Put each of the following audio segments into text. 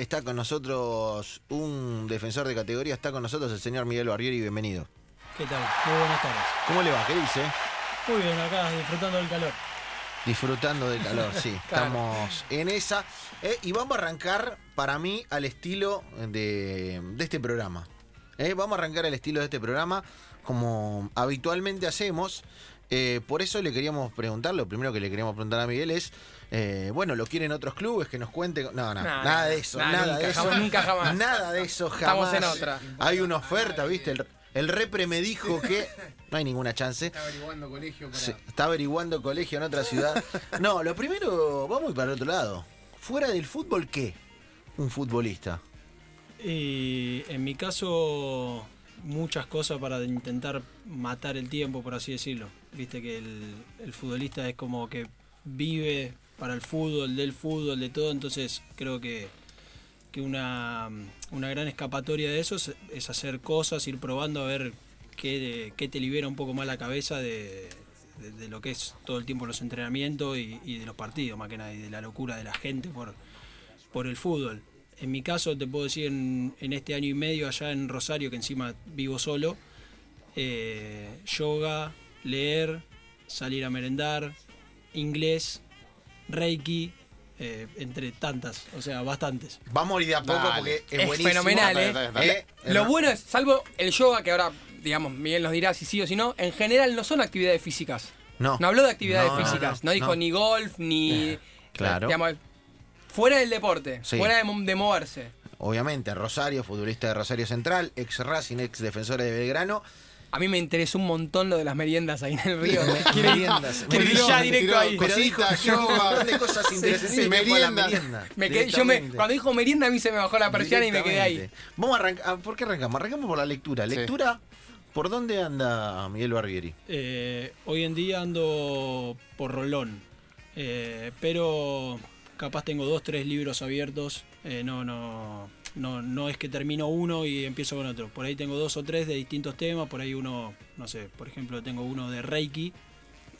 está con nosotros un defensor de categoría, está con nosotros el señor Miguel Barrieri, bienvenido. ¿Qué tal? Muy buenas tardes. ¿Cómo le va? ¿Qué dice? Muy bien, acá disfrutando del calor. Disfrutando del calor, sí. Claro. Estamos en esa. Eh, y vamos a arrancar, para mí, al estilo de, de este programa. Eh, vamos a arrancar al estilo de este programa, como habitualmente hacemos. Eh, por eso le queríamos preguntar, lo primero que le queríamos preguntar a Miguel es, eh, bueno, ¿lo quieren otros clubes? Que nos cuente. No, no, nada de eso, nada nunca, de eso. jamás, nunca jamás. Nada de eso, jamás. Estamos en otra. Hay una oferta, ¿viste? El, el repre me dijo que no hay ninguna chance. Está averiguando colegio para. Sí, está averiguando colegio en otra ciudad. No, lo primero, vamos para el otro lado. Fuera del fútbol, ¿qué? Un futbolista. Y en mi caso, muchas cosas para intentar matar el tiempo, por así decirlo. Viste que el, el futbolista es como que vive para el fútbol, del fútbol, de todo. Entonces creo que, que una, una gran escapatoria de eso es, hacer cosas, ir probando a ver qué, qué te libera un poco más la cabeza de, de- de lo que es todo el tiempo los entrenamientos y, y de los partidos, más que nada, y de la locura de la gente por, por el fútbol. En mi caso, te puedo decir, en, en este año y medio allá en Rosario, que encima vivo solo, eh, yoga, leer, salir a merendar, inglés, reiki, eh, entre tantas, o sea, bastantes. Vamos a ir de a poco Dale. porque es, Es buenísimo. fenomenal, ¿eh? Eh, Lo bueno es, salvo el yoga, que ahora, digamos, Miguel nos dirá si sí o si no, en general no son actividades físicas. No. No habló de actividades No, físicas. no, No, dijo no. ni golf, ni. Claro. Digamos, fuera del deporte, Sí. fuera de, mo- de moverse. Obviamente, Rosario, futbolista de Rosario Central, ex Racing, ex defensor de Belgrano. A mí me interesó un montón lo de las meriendas ahí en el río. Me- meriendas. Me ya directo tiró ahí. Pero dijo, un montón de cosas interesantes. sí, merienda, Me quedé- yo me, cuando dijo merienda a mí se me bajó la persiana y me quedé ahí. Vamos a arrancar. ¿Por qué arrancamos? Arrancamos por la lectura. Sí. Lectura, ¿por dónde anda Miguel Barbieri? Eh, hoy en día ando por rolón, eh, pero capaz tengo dos, tres libros abiertos. eh, no, no, no, no es que termino uno y empiezo con otro. Por ahí tengo dos o tres de distintos temas. Por ahí uno, no sé, por ejemplo, tengo uno de Reiki,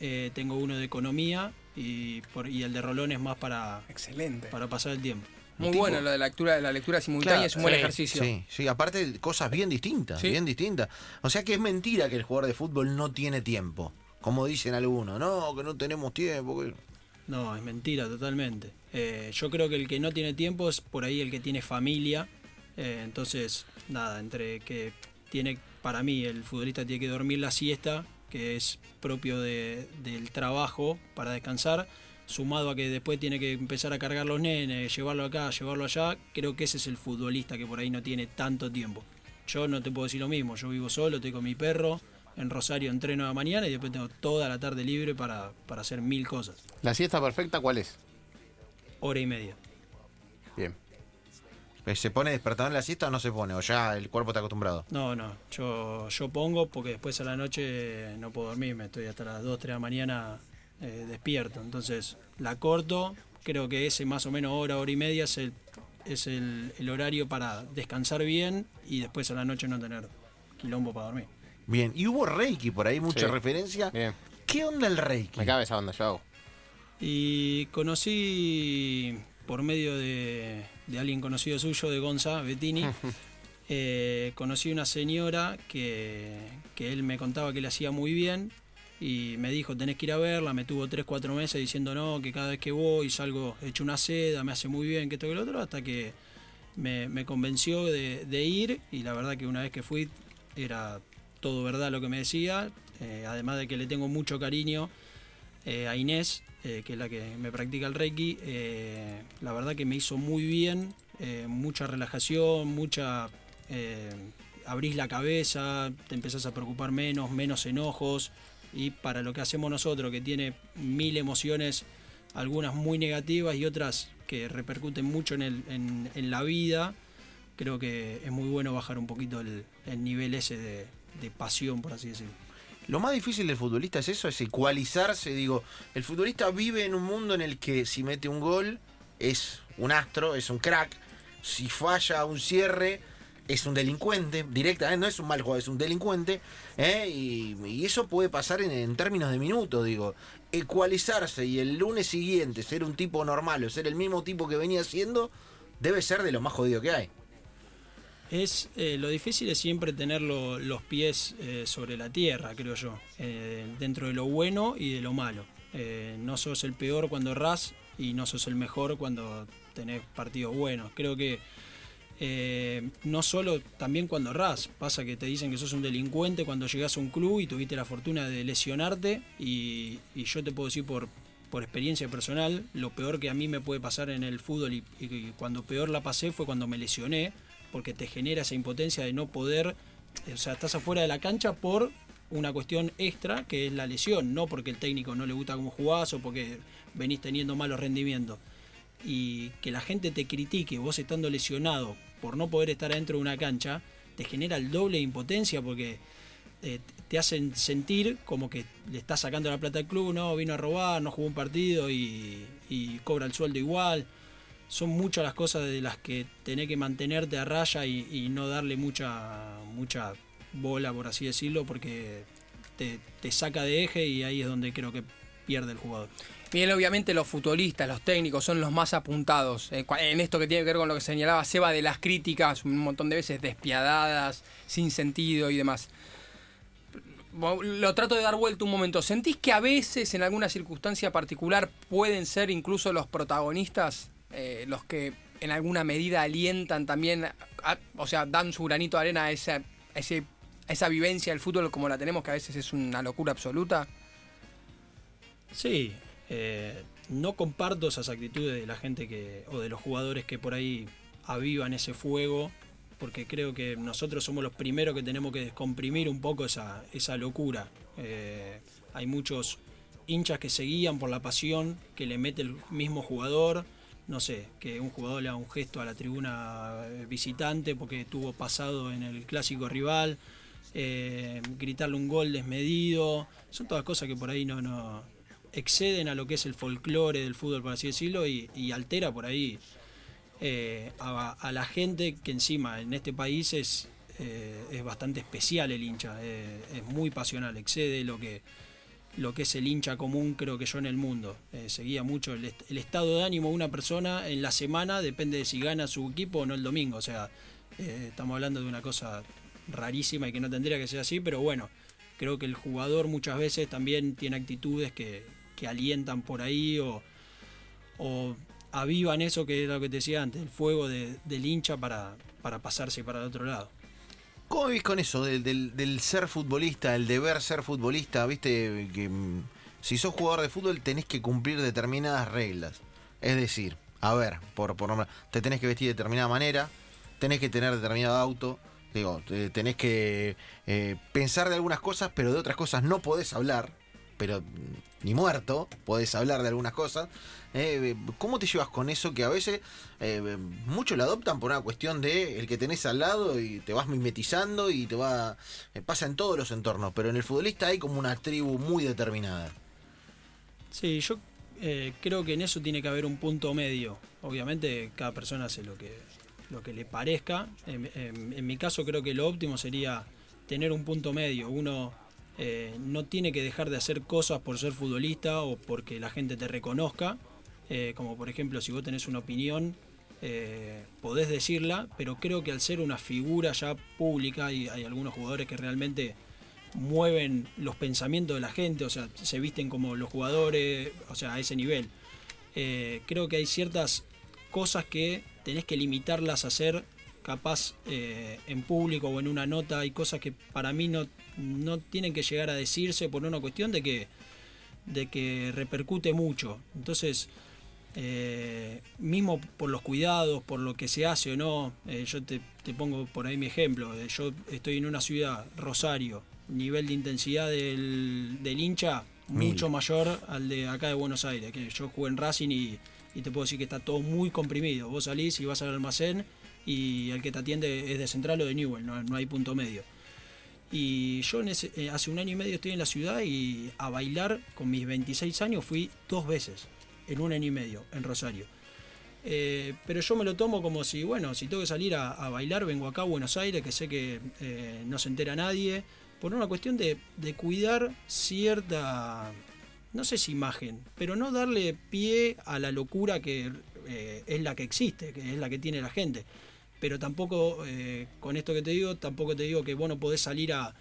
eh, tengo uno de economía y, por, y el de rolón es más para, Excelente. para pasar el tiempo. Muy tipo- bueno lo de la lectura, la lectura simultánea, Claro, es un buen sí, ejercicio. Sí, sí, aparte de cosas bien distintas, Sí. bien distintas. O sea que es mentira que el jugador de fútbol no tiene tiempo. Como dicen algunos, no, que no tenemos tiempo. que- No, es mentira totalmente. Eh, yo creo que el que no tiene tiempo es por ahí el que tiene familia. Eh, entonces, nada, entre que tiene, para mí, el futbolista tiene que dormir la siesta, que es propio de- del trabajo para descansar, sumado a que después tiene que empezar a cargar los nenes, llevarlo acá, llevarlo allá, creo que ese es el futbolista que por ahí no tiene tanto tiempo. Yo no te puedo decir lo mismo, yo vivo solo, estoy con mi perro, en Rosario entreno a la mañana y después tengo toda la tarde libre para, para hacer mil cosas. ¿La siesta perfecta cuál es? Hora y media. Bien. Eh, ¿Se pone despertador en la siesta o no se pone? ¿O ya el cuerpo está acostumbrado? No, no, yo, yo pongo porque después a la noche no puedo dormirme, estoy hasta las 2, 3 de la mañana eh, despierto. Entonces la corto, creo que ese más o menos hora, hora y media es el, es el, el horario para descansar bien y después a la noche no tener quilombo para dormir. Bien, y hubo Reiki por ahí, mucha Sí. referencia. Bien. ¿Qué onda el Reiki? Me cabe esa onda, yo hago. Y conocí por medio de, de alguien conocido suyo, de Gonza, Bettini, eh, conocí una señora que, que él me contaba que le hacía muy bien y me dijo, tenés que ir a verla, me tuvo 3, 4 meses diciendo no, que cada vez que voy salgo hecho una seda, me hace muy bien, que esto que lo otro, hasta que me, me convenció de, de ir y la verdad que una vez que fui era todo verdad lo que me decía, eh, además de que le tengo mucho cariño eh, a Inés, eh, que es la que me practica el Reiki, eh, la verdad que me hizo muy bien, eh, mucha relajación, mucha... abrís la cabeza, te empezás a preocupar menos, menos enojos, y para lo que hacemos nosotros, que tiene mil emociones, algunas muy negativas y otras que repercuten mucho en, el, en la vida, creo que es muy bueno bajar un poquito el, el nivel ese de, de pasión, por así decirlo. Lo más difícil del futbolista es eso, es ecualizarse. Digo, el futbolista vive en un mundo en el que si mete un gol es un astro, es un crack. Si falla un cierre es un delincuente, directamente, no es un mal jugador, es un delincuente. ¿eh? Y, eso puede pasar en, en términos de minutos, digo. Ecualizarse y el lunes siguiente ser un tipo normal o ser el mismo tipo que venía siendo, debe ser de lo más jodido que hay. Es, eh, lo difícil es siempre tener lo- los pies eh, sobre la tierra, creo yo, eh, dentro de lo bueno y de lo malo. No sos el peor cuando errás y no sos el mejor cuando tenés partidos buenos. Creo que no solo también cuando errás, pasa que te dicen que sos un delincuente cuando llegás a un club y tuviste la fortuna de lesionarte y, y yo te puedo decir por, por experiencia personal, lo peor que a mí me puede pasar en el fútbol y, y cuando peor la pasé fue cuando me lesioné, porque te genera esa impotencia de no poder, o sea, estás afuera de la cancha por una cuestión extra que es la lesión, no porque el técnico no le gusta cómo jugás o porque venís teniendo malos rendimientos. Y que la gente te critique vos estando lesionado por no poder estar adentro de una cancha, te genera el doble de impotencia porque eh, te hacen sentir como que le estás sacando la plata al club, no, vino a robar, no jugó un partido y, y cobra el sueldo igual. Son muchas las cosas de las que tenés que mantenerte a raya y, no darle mucha, mucha bola, por así decirlo, porque te, te saca de eje y ahí es donde creo que pierde el jugador. Miguel, obviamente los futbolistas, los técnicos son los más apuntados eh, en esto que tiene que ver con lo que señalaba Seba de las críticas, un montón de veces despiadadas, sin sentido y demás. Lo trato de dar vuelta un momento. ¿Sentís que a veces, en alguna circunstancia particular, pueden ser incluso los protagonistas eh, los que en alguna medida alientan también, o sea, dan su granito de arena a esa, ese- esa vivencia del fútbol como la tenemos, que a veces es una locura absoluta? Sí, eh, no comparto esas actitudes de la gente que o de los jugadores que por ahí avivan ese fuego, porque creo que nosotros somos los primeros que tenemos que descomprimir un poco esa, esa locura. Eh, hay muchos hinchas que se guían por la pasión que le mete el mismo jugador. No sé, que un jugador le haga un gesto a la tribuna eh, visitante porque tuvo pasado en el clásico rival, eh, gritarle un gol desmedido. Son todas cosas que por ahí no, no exceden a lo que es el folclore del fútbol, por así decirlo, y, altera por ahí eh, a, la gente que encima en este país es, es bastante especial el hincha, es muy pasional, excede lo que, lo que es el hincha común, creo que yo en el mundo. Eh, seguía mucho el, est- el estado de ánimo de una persona en la semana, depende de si gana su equipo o no el domingo. O sea, eh, estamos hablando de una cosa rarísima y que no tendría que ser así, pero bueno, creo que el jugador muchas veces también tiene actitudes que, que alientan por ahí o, o avivan eso que era lo que te decía antes, el fuego de- del hincha para, para pasarse para el otro lado. ¿Cómo vivís con eso del, del- ser futbolista, el deber ser futbolista? Viste que mm, si sos jugador de fútbol tenés que cumplir determinadas reglas. Es decir, a ver, por, por nombrar, te tenés que vestir de determinada manera, tenés que tener determinado auto, digo, te- tenés que eh, pensar de algunas cosas, pero de otras cosas no podés hablar, pero ni muerto podés hablar de algunas cosas. Eh, ¿Cómo te llevas con eso que a veces eh, muchos lo adoptan por una cuestión de el que tenés al lado y te vas mimetizando y te va eh, pasa en todos los entornos, pero en el futbolista hay como una tribu muy determinada. Sí, yo creo que en eso tiene que haber un punto medio. Obviamente cada persona hace lo que, lo que le parezca. En mi caso creo que lo óptimo sería tener un punto medio. Uno eh, no tiene que dejar de hacer cosas por ser futbolista o porque la gente te reconozca. Eh, como por ejemplo si vos tenés una opinión, eh, podés decirla, pero creo que al ser una figura ya pública, y hay algunos jugadores que realmente mueven los pensamientos de la gente, o sea, se visten como los jugadores, o sea, a ese nivel. Creo que hay ciertas cosas que tenés que limitarlas a hacer capaz eh, en público o en una nota, hay cosas que para mí no, no tienen que llegar a decirse por una cuestión de que, de que repercute mucho. Entonces, eh, mismo por los cuidados, por lo que se hace o no, eh, yo te, te pongo por ahí mi ejemplo, yo estoy en una ciudad, Rosario, nivel de intensidad del, del hincha Mil. mucho mayor al de acá de Buenos Aires, que yo jugué en Racing y, y te puedo decir que está todo muy comprimido, vos salís y vas al almacén y el que te atiende es de Central o de Newell, no, no hay punto medio. Y yo en ese- eh, hace un año y medio estoy en la ciudad y a bailar con mis 26 años fui dos veces en un año y medio en Rosario. Eh, pero yo me lo tomo como si, bueno, si tengo que salir a, bailar, vengo acá a Buenos Aires, que sé que eh, no se entera nadie, por una cuestión de, de cuidar cierta, no sé si imagen, pero no darle pie a la locura que eh, es la que existe, que es la que tiene la gente. Pero tampoco, eh, con esto que te digo, tampoco te digo que vos no podés salir a,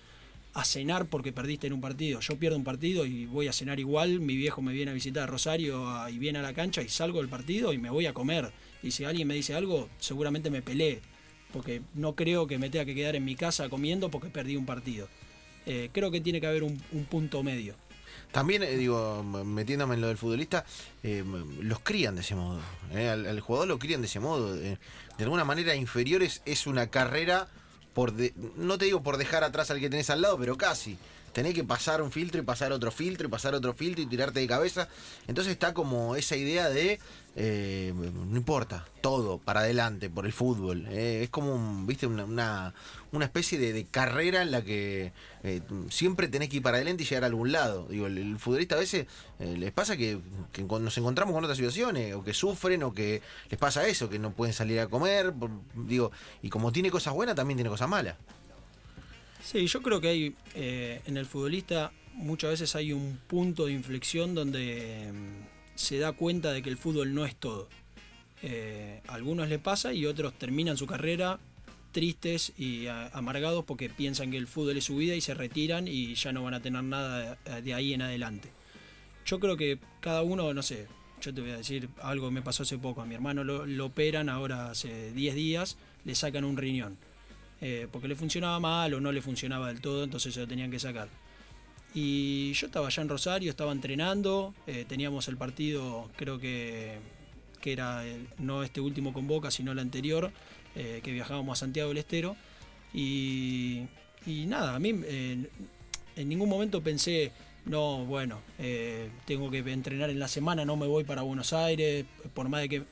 cenar porque perdiste en un partido. Yo pierdo un partido y voy a cenar igual, mi viejo me viene a visitar a Rosario y viene a la cancha y salgo del partido y me voy a comer. Y si alguien me dice algo, seguramente me peleé, porque no creo que me tenga que quedar en mi casa comiendo porque perdí un partido. Eh, creo que tiene que haber un punto medio. También, eh, digo, metiéndome en lo del futbolista, eh, los crían de ese modo. eh, al, al jugador lo crían de ese modo. de alguna manera, inferiores es una carrera por. de- no te digo por dejar atrás al que tenés al lado, pero casi. Tenés que pasar un filtro y pasar otro filtro y pasar otro filtro y tirarte de cabeza. Entonces está como esa idea de. Eh, no importa, todo para adelante, por el fútbol. eh, es como, un, viste, una, una, especie de, carrera en la que eh, siempre tenés que ir para adelante y llegar a algún lado. Digo, el, futbolista a veces les pasa que, nos encontramos con otras situaciones, o que sufren, o que les pasa eso, que no pueden salir a comer. digo, y como tiene cosas buenas, también tiene cosas malas. Sí, yo creo que hay en el futbolista muchas veces hay un punto de inflexión donde se da cuenta de que el fútbol no es todo. Eh, a algunos le pasa y otros terminan su carrera tristes y amargados porque piensan que el fútbol es su vida y se retiran y ya no van a tener nada de, de ahí en adelante. Yo creo que cada uno, no sé, yo te voy a decir algo que me pasó hace poco. A mi hermano lo, lo operan ahora hace 10 días, le sacan un riñón eh, porque le funcionaba mal o no le funcionaba del todo, entonces se lo tenían que sacar. Y yo estaba allá en Rosario, estaba entrenando, eh, teníamos el partido, creo que, que era el- no este último con Boca, sino el anterior, eh, que viajábamos a Santiago del Estero. Y, y nada, a mí eh, en ningún momento pensé, no, bueno, eh, tengo que entrenar en la semana, no me voy para Buenos Aires, por más de que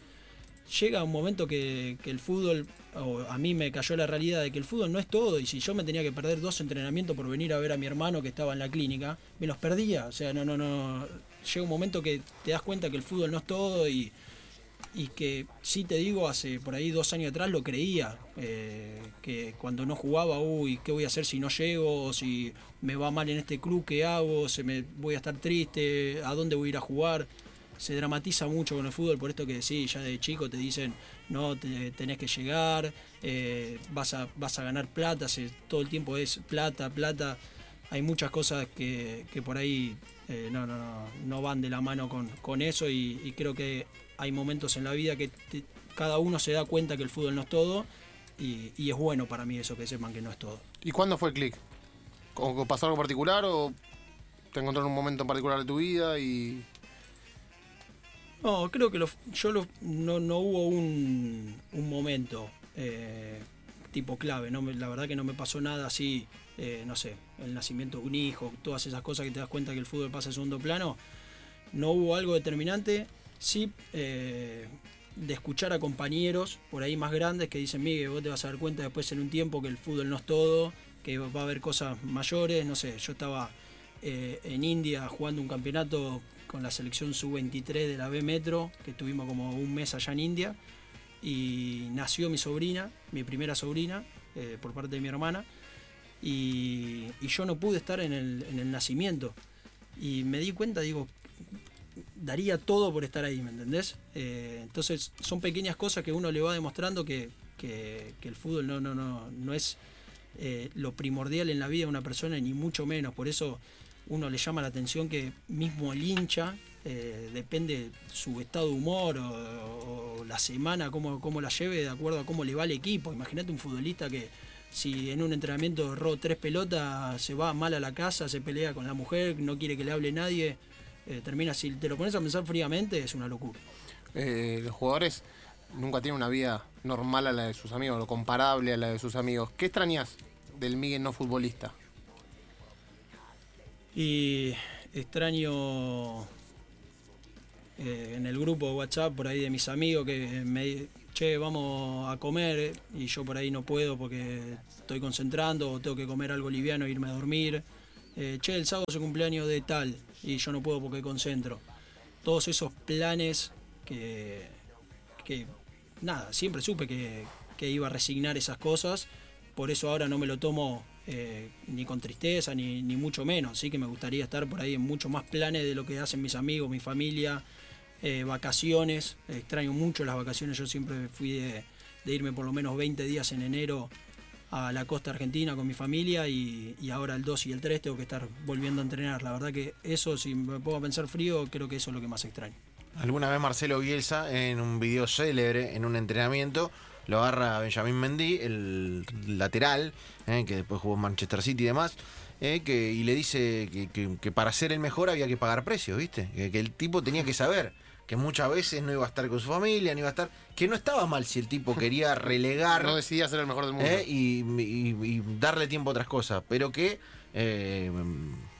llega un momento que, el fútbol, o a mí me cayó la realidad de que el fútbol no es todo, y si yo me tenía que perder dos entrenamientos por venir a ver a mi hermano que estaba en la clínica, me los perdía. O sea, no, no, no. Llega un momento que te das cuenta que el fútbol no es todo y, y que sí te digo, hace por ahí dos años atrás lo creía, eh, que cuando no jugaba, uy, ¿qué voy a hacer si no llego? Si me va mal en este club, ¿qué hago? ¿Se me voy a estar triste? ¿A dónde voy a ir a jugar? Se dramatiza mucho con el fútbol, por esto que sí, ya de chico te dicen, no, te- tenés que llegar, eh, vas, a, vas a ganar plata, se- todo el tiempo es plata, plata. Hay muchas cosas que, que por ahí eh, no, no, no, no van de la mano con, con eso y, creo que hay momentos en la vida que te- cada uno se da cuenta que el fútbol no es todo y, y es bueno para mí eso, que sepan que no es todo. ¿Y cuándo fue el clic? ¿O que pasó algo particular o te encontró en un momento en particular de tu vida No, creo que lo- yo lo- no, no hubo un, un momento eh, tipo clave, no la verdad que no me pasó nada así, eh, no sé, el nacimiento de un hijo, todas esas cosas que te das cuenta que el fútbol pasa a segundo plano, no hubo algo determinante, sí eh, de escuchar a compañeros por ahí más grandes que dicen, Miguel, vos te vas a dar cuenta después en un tiempo que el fútbol no es todo, que va a haber cosas mayores, no sé, yo estaba en India jugando un campeonato con la selección sub-23 de la B Metro, que estuvimos como un mes allá en India, y nació mi sobrina, mi primera sobrina, eh, por parte de mi hermana, y, yo no pude estar en el, en el nacimiento. Y me di cuenta, digo, daría todo por estar ahí, ¿me entendés? Eh, entonces son pequeñas cosas que uno le va demostrando que, que- que el fútbol no, no, no, no es eh, lo primordial en la vida de una persona, ni mucho menos. Por eso uno le llama la atención que mismo el hincha, eh, depende su estado de humor o, la semana, cómo, cómo la lleve, de acuerdo a cómo le va el equipo. Imagínate un futbolista que si en un entrenamiento erró tres pelotas, se va mal a la casa, se pelea con la mujer, no quiere que le hable nadie, eh, termina, si te lo pones a pensar fríamente, es una locura. eh, los jugadores nunca tienen una vida normal a la de sus amigos, o comparable a la de sus amigos? ¿Qué extrañas del Miguel no futbolista? Y extraño eh, en el grupo de WhatsApp por ahí de mis amigos que me che, vamos a comer y yo por ahí no puedo porque estoy concentrando o tengo que comer algo liviano e irme a dormir. Eh, che, el sábado es el cumpleaños de tal y yo no puedo porque concentro. Todos esos planes que, que nada, siempre supe que, que iba a resignar esas cosas, por eso ahora no me lo tomo eh, ni con tristeza, ni, ni mucho menos. Sí que me gustaría estar por ahí en muchos más planes de lo que hacen mis amigos, mi familia, eh, vacaciones, extraño mucho las vacaciones, yo siempre fui de, de irme por lo menos 20 días en enero a la costa argentina con mi familia y, y ahora el 2 y el 3 tengo que estar volviendo a entrenar. La verdad que eso, si me pongo a pensar frío, creo que eso es lo que más extraño. Alguna vez Marcelo Bielsa, en un video célebre, en un entrenamiento, lo agarra a Benjamín Mendy, el lateral, eh, que después jugó en Manchester City y demás, eh, que, y le dice que, que- que para ser el mejor había que pagar precios, ¿viste? Que, que el tipo tenía que saber que muchas veces no iba a estar con su familia, no iba a estar... Que no estaba mal si el tipo quería relegar... No decidía ser el mejor del mundo. ¿eh? y, y- y darle tiempo a otras cosas, pero que eh,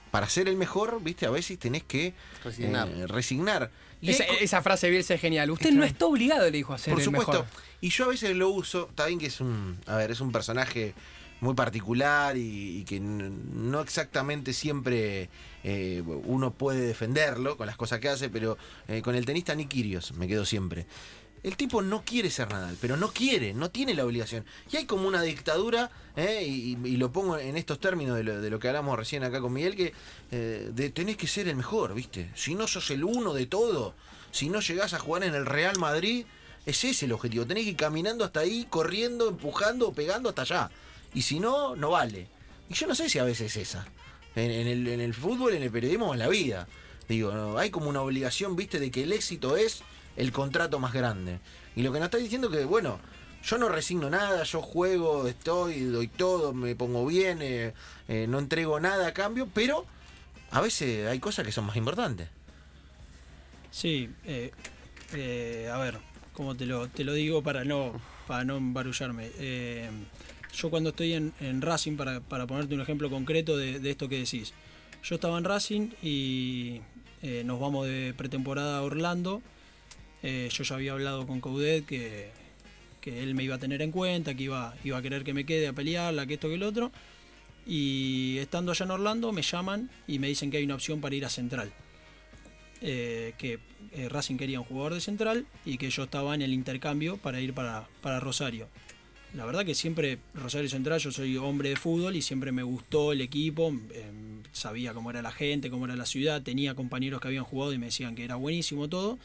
para ser el mejor, viste, a veces tenés que Resignar. eh, resignar. Esa, frase de Bielsa es genial. Usted no está obligado, le dijo, a ser por el supuesto. mejor. Y yo a veces lo uso, está bien que es un, a ver, es un personaje muy particular y, y que no exactamente siempre eh, uno puede defenderlo con las cosas que hace, pero eh, con el tenista Nick Kyrgios me quedo siempre. El tipo no quiere ser Nadal, pero no quiere, no tiene la obligación. Y hay como una dictadura, eh, y, lo pongo en estos términos de lo, que hablamos recién acá con Miguel, que eh, de, tenés que ser el mejor, ¿viste? Si no sos el uno de todo, si no llegás a jugar en el Real Madrid, ese es el objetivo. Tenés que ir caminando hasta ahí, corriendo, empujando, pegando hasta allá. Y si no, no vale. Y yo no sé si a veces es esa. En, en el, en el fútbol, en el periodismo, en la vida. Digo, no, hay como una obligación, viste, de que el éxito es el contrato más grande. Y lo que nos está diciendo que, bueno, yo no resigno nada, yo juego, estoy, doy todo, me pongo bien, eh, eh, no entrego nada a cambio, pero a veces hay cosas que son más importantes. Sí, eh, eh, a ver, como te lo, te lo digo para no, para no embarullarme. Yo cuando estoy en, Racing, para, para ponerte un ejemplo concreto de, de esto que decís, yo estaba en Racing y nos vamos de pretemporada a Orlando. Eh, yo ya había hablado con Coudet que, él me iba a tener en cuenta, que iba, iba a querer que me quede a pelearla, que esto, que el otro. Y estando allá en Orlando me llaman y me dicen que hay una opción para ir a Central eh, que eh, Racing quería un jugador de central y que yo estaba en el intercambio para ir para, para Rosario. La verdad que siempre Rosario Central, yo soy hombre de fútbol y siempre me gustó el equipo, eh, sabía cómo era la gente, cómo era la ciudad, tenía compañeros que habían jugado y me decían que era buenísimo todo,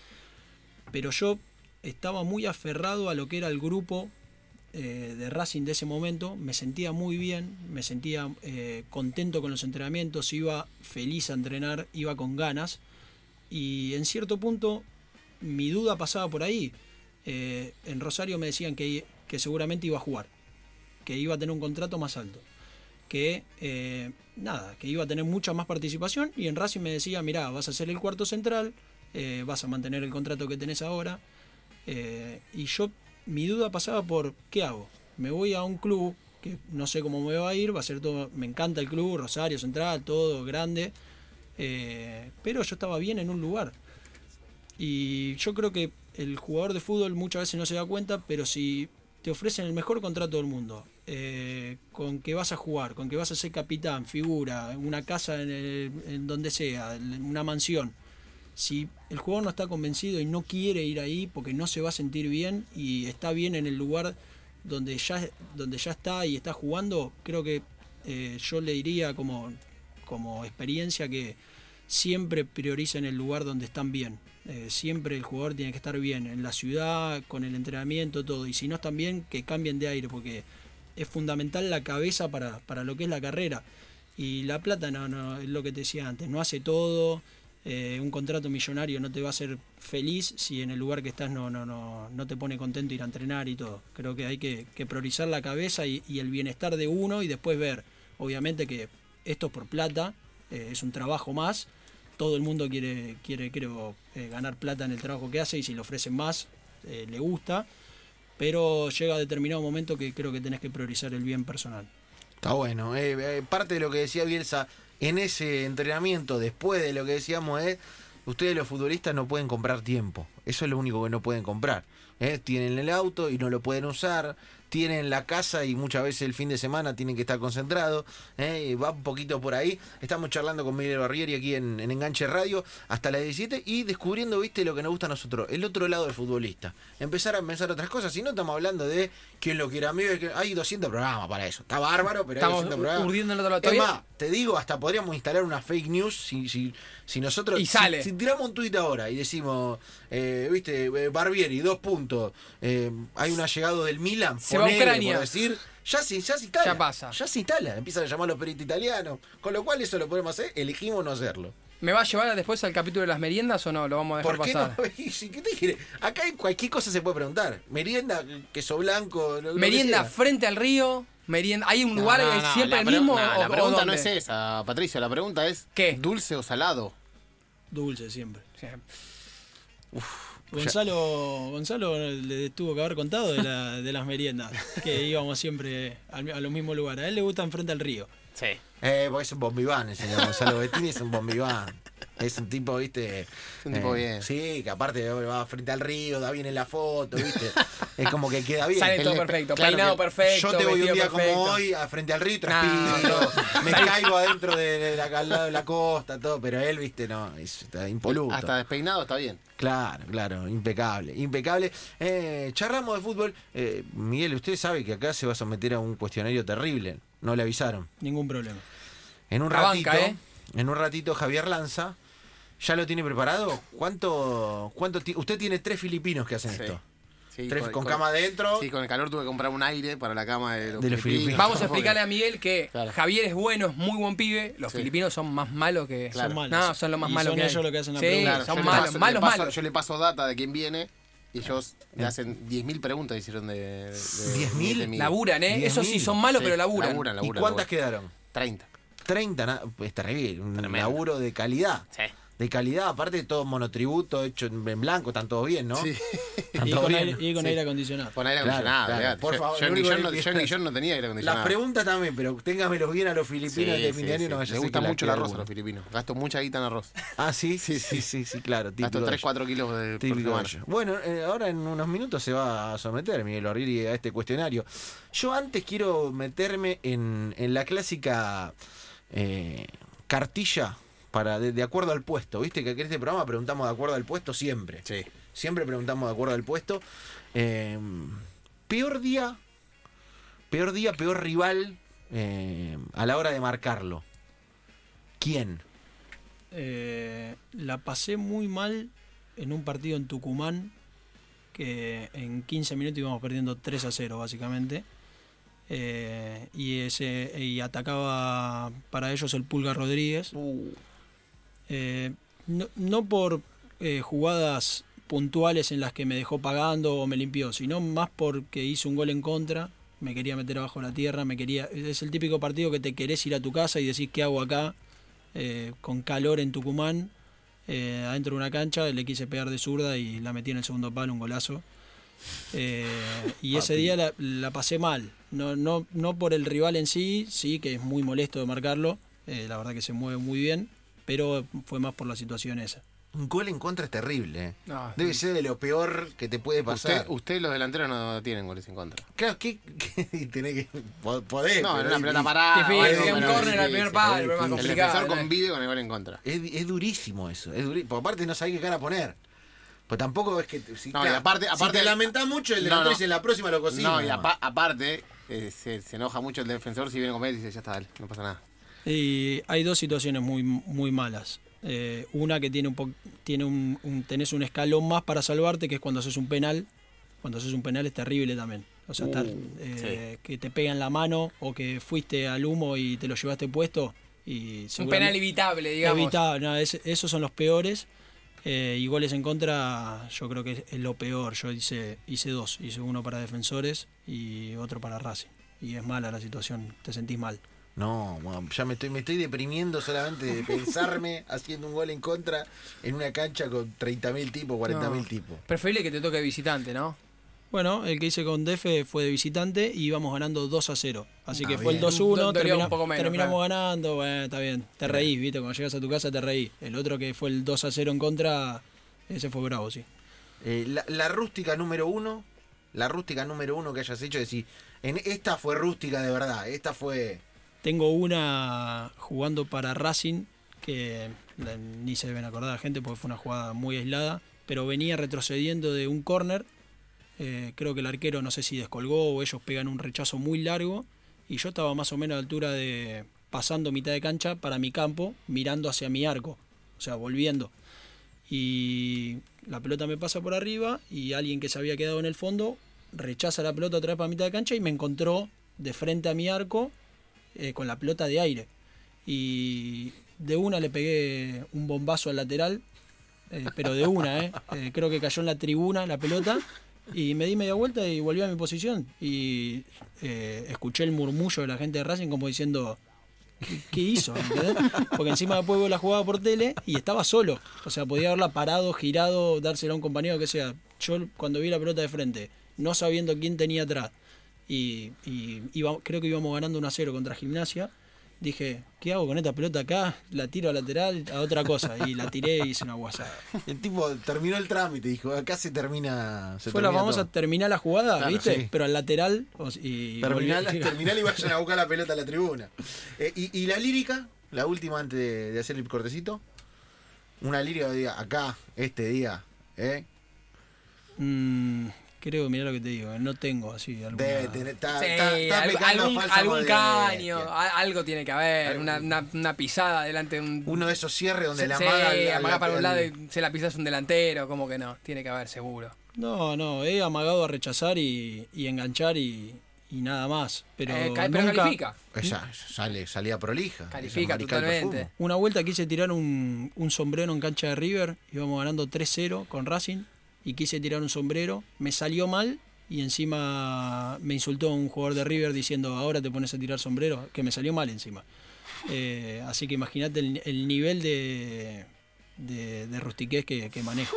pero yo estaba muy aferrado a lo que era el grupo eh, de Racing de ese momento, me sentía muy bien, me sentía eh, contento con los entrenamientos, iba feliz a entrenar, iba con ganas. Y en cierto punto mi duda pasaba por ahí. Eh, en Rosario me decían que, que seguramente iba a jugar, que iba a tener un contrato más alto, que nada, que iba a tener mucha más participación. Y en Racing me decía, mirá, vas a ser el cuarto central, eh, vas a mantener el contrato que tenés ahora. Eh, y yo, mi duda pasaba por, ¿qué hago? Me voy a un club que no sé cómo me va a ir, va a ser todo, me encanta el club, Rosario Central, todo grande, eh, pero yo estaba bien en un lugar. Y yo creo que el jugador de fútbol muchas veces no se da cuenta, pero si te ofrecen el mejor contrato del mundo, con que vas a jugar, con que vas a ser capitán, figura, una casa en, el- en donde sea, una mansión, si el jugador no está convencido y no quiere ir ahí porque no se va a sentir bien y está bien en el lugar donde ya, donde ya está y está jugando, creo que eh, yo le diría como, como experiencia que siempre prioricen el lugar donde están bien. Eh, siempre el jugador tiene que estar bien, en la ciudad, con el entrenamiento, todo. Y si no están bien, que cambien de aire, porque es fundamental la cabeza para, para lo que es la carrera. Y la plata, no, no, es lo que te decía antes, no hace todo. Eh, un contrato millonario no te va a hacer feliz si en el lugar que estás no, no, no, no te pone contento ir a entrenar y todo. Creo que hay que, priorizar la cabeza y, el bienestar de uno y después ver, obviamente que esto es por plata, eh, es un trabajo más. Todo el mundo quiere, quiere creo, eh, ganar plata en el trabajo que hace y si le ofrecen más, le gusta. Pero llega a determinado momento que creo que tenés que priorizar el bien personal. Está bueno. parte de lo que decía Bielsa en ese entrenamiento, después de lo que decíamos, es. Ustedes los futbolistas no pueden comprar tiempo. Eso es lo único que no pueden comprar. ¿eh? Tienen el auto y no lo pueden usar. Tienen la casa y muchas veces el fin de semana tienen que estar concentrados. ¿eh? Va un poquito por ahí. Estamos charlando con Miguel Barrieri aquí en, en Enganche Radio hasta las 17 y descubriendo, viste, lo que nos gusta a nosotros. El otro lado del futbolista. Empezar a pensar otras cosas. Si no estamos hablando de quién lo quiere amigo. Hay 200 programas para eso. Está bárbaro, pero hay Estamos 200 programas. urdiendo en otro lado. Es más, te digo, hasta podríamos instalar una fake news si, si, si nosotros. Y si- sale. Si, tiramos un tuit ahora y decimos, eh, viste, eh, Barbieri, dos puntos. eh, hay un allegado del Milan. Se va a Ucrania. Por decir, ya se, ya se instala. Ya pasa. Ya se instala. Empiezan a llamar a los periodistas italianos. Con lo cual, eso lo podemos hacer. Elegimos no hacerlo. ¿Me va a llevar después al capítulo de las meriendas o no? Lo vamos a dejar ¿Por qué pasar. no? ¿Qué te quiere? Acá hay cualquier cosa se puede preguntar. Merienda, queso blanco. lo- lo que Merienda frente al río. Merienda. ¿Hay un lugar No, es siempre el mismo? no, o- la o pregunta no dónde? es esa, Patricio. La pregunta es: ¿Qué? ¿dulce o salado? Dulce siempre. Sí. Gonzalo, Gonzalo le tuvo que haber contado de, la- de las meriendas, que íbamos siempre al- a, los mismos lugares. A él le gusta enfrente al río. Sí. Eh, porque es un bombiván el señor Gonzalo Bettini, es un bombiván. Es un tipo, viste. eh, Es un tipo bien. Sí, que aparte va frente al río, da bien en la foto, viste. es como que queda bien. Sale todo perfecto. claro peinado perfecto. Yo te voy un día perfecto. como hoy, a frente al río, y transpiro, No. me caigo adentro de, de la, al lado de la costa, todo, pero él, viste, no, es, está impoluto. Hasta despeinado está bien. Claro, claro, impecable, impecable. Eh, charlamos de fútbol. Eh, Miguel, usted sabe que acá se va a someter a un cuestionario terrible. No le avisaron. Ningún problema. En un La ratito, banca, ¿eh? En un ratito Javier Lanza, ¿ya lo tiene preparado? ¿Cuánto, cuánto ti- usted tiene tres filipinos que hacen Sí. esto? Sí, Tres con, cama adentro. Sí, con el calor tuve que comprar un aire para la cama de los, De los filipinos. Vamos a explicarle a Miguel que Claro. Javier es bueno, es muy buen pibe. Los Sí. filipinos son más malos que. Claro. Son malos. No, son los más Y malos son que hay. ellos los que hacen la Sí, pregunta. Claro, son yo malos, paso- malos, paso- malos. Yo le paso data de quién viene y ellos le hacen 10.000 preguntas hicieron de, de, de- 10.000? de mí. Laburan, ¿eh? 10.000. Esos sí son malos, Sí, pero laburan. laburan, ¿Y laburan, cuántas laburan. quedaron? 30. 30, na- pues terrible, un Tremendo. laburo de calidad. Sí. De calidad, aparte todo monotributo, hecho en blanco, están todos bien, ¿no? Sí. Están Y con, bien. aire, y con Sí. aire acondicionado. Con aire acondicionado. claro. Por Yo- favor, yo, no, yo Guillón no tenía aire Las acondicionado. preguntas también, pero téngamelos bien a los filipinos de fin de año, no vaya a Me gusta mucho el arroz a los filipinos. Gasto mucha guita en arroz. Ah, sí, Sí, sí, sí, sí, sí, claro. Gasto típico 3, 4 kilos de Típico. Bueno, eh, ahora en unos minutos se va a someter Miguel Orriri a este cuestionario. Yo antes quiero meterme en, en la clásica eh, cartilla para de, de acuerdo al puesto. Viste que en este programa preguntamos de acuerdo al puesto siempre. Sí. Siempre preguntamos de acuerdo al puesto. Eh, peor día, peor día, peor rival eh, a la hora de marcarlo. ¿Quién? Eh, la pasé muy mal en un partido en Tucumán, que en 15 minutos íbamos perdiendo 3 a 0 básicamente. Eh, y, ese, y atacaba para ellos el Pulga Rodríguez. Eh, no, no por eh, jugadas puntuales en las que me dejó pagando o me limpió, sino más porque hizo un gol en contra, me quería meter abajo la tierra, me quería. Es el típico partido que te querés ir a tu casa y decís qué hago acá, con calor en Tucumán, adentro de una cancha, le quise pegar de zurda y la metí en el segundo palo, un golazo. Eh, y ese día la, la pasé mal, no, no, no por el rival en sí, sí que es muy molesto de marcarlo, eh, la verdad que se mueve muy bien, pero fue más por la situación esa. Un gol en contra es terrible. eh. No, Debe ser de lo peor que te puede pasar. Usted, usted los delanteros no tienen goles en contra. Claro, ¿qué, qué tenés que po- poder? No, en una pelota parada. Algo, que un córner es al primer palo. El defensor convive con el gol en contra. Es, es durísimo eso. Es Porque aparte no sabés qué cara poner. Pues tampoco es que. Si, No, y aparte- si aparte- te lamentás mucho, el No, delantero no. dice en la próxima lo cocina. No, y apa- aparte, eh, se, se enoja mucho el defensor si viene con él y dice, ya está, dale, no pasa nada. Y hay dos situaciones muy, muy malas. Eh, una que tiene un, po- tiene un, un- tenés un escalón más para salvarte, que es cuando haces un penal. Cuando haces un penal es terrible también. O sea, estar, eh, que te pegan la mano o que fuiste al humo y te lo llevaste puesto. Y Un penal evitable, digamos. Evitable, no, es- esos son los peores. Eh, y goles en contra, yo creo que es, lo peor. Yo hice, hice dos. Hice uno para defensores y otro para Racing. Y es mala la situación, te sentís mal. No, ya me estoy, me estoy deprimiendo solamente de pensarme haciendo un gol en contra en una cancha con 30.000 tipos, 40.000 No. tipos. Preferible que te toque visitante, ¿no? Bueno, el que hice con Defe fue de visitante y íbamos ganando 2 a 0. Así Ah, que fue el bien. 2 a 1, Do- dolía termina- un poco menos, terminamos ganando, bueno, está bien. Te reís, viste, cuando llegas a tu casa te reís. El otro que fue el 2 a 0 en contra, ese fue bravo, sí. Eh, la, la rústica número uno, la rústica número uno que hayas hecho, decir, en esta fue rústica de verdad, esta fue... Tengo una jugando para Racing, que ni se deben acordar la gente porque fue una jugada muy aislada, pero venía retrocediendo de un córner. Eh, creo que el arquero no sé si descolgó o ellos pegan un rechazo muy largo. Y yo estaba más o menos a la altura de pasando mitad de cancha para mi campo, mirando hacia mi arco, o sea, volviendo. Y la pelota me pasa por arriba y alguien que se había quedado en el fondo rechaza la pelota otra vez para mitad de cancha y me encontró de frente a mi arco eh, con la pelota de aire. Y de una le pegué un bombazo al lateral, eh, pero de una, Creo que cayó en la tribuna la pelota y me di media vuelta y volví a mi posición. Y eh, escuché el murmullo de la gente de Racing como diciendo, ¿qué, hizo? ¿Entendés? Porque encima después veo la jugada por tele y estaba solo. O sea, podía haberla parado, girado, dársela a un compañero que sea. Yo cuando vi la pelota de frente, no sabiendo quién tenía atrás, y, y creo que íbamos ganando 1 a 0 contra Gimnasia. Dije, ¿qué hago con esta pelota acá? La tiro a lateral a otra cosa. Y la tiré y hice una guasada. El tipo terminó el trámite, dijo, acá se termina... Se Fue la termina famosa todo. terminar la jugada, Claro, ¿viste? sí. Pero al lateral. y Terminal, volví- terminal y vayan a buscar la pelota a la tribuna. Eh, y, y la lírica, la última antes de, de hacer el cortecito. Una lírica diga, acá, este día, ¿eh? Mm, creo, mira lo que te digo, no tengo así alguna. Debe tener. Sí, algún, algún caño, a- algo tiene que haber, una, una, una pisada delante de un... Uno de esos cierres donde se, la sí, amaga. al- amaga para un lado y se la pisas un delantero, como que no, tiene que haber seguro. No, no, he amagado a rechazar y, y enganchar y, y nada más. Pero, Eh, ca- pero nunca- califica. Esa, sale, salía prolija. Califica totalmente. Una vuelta quise tirar un, un sombrero en cancha de River, íbamos ganando 3-0 con Racing y quise tirar un sombrero, me salió mal y encima me insultó un jugador de River diciendo ahora te pones a tirar sombrero, que me salió mal encima. Eh, así que imagínate el, el nivel de, de, de rustiquez que, que manejo.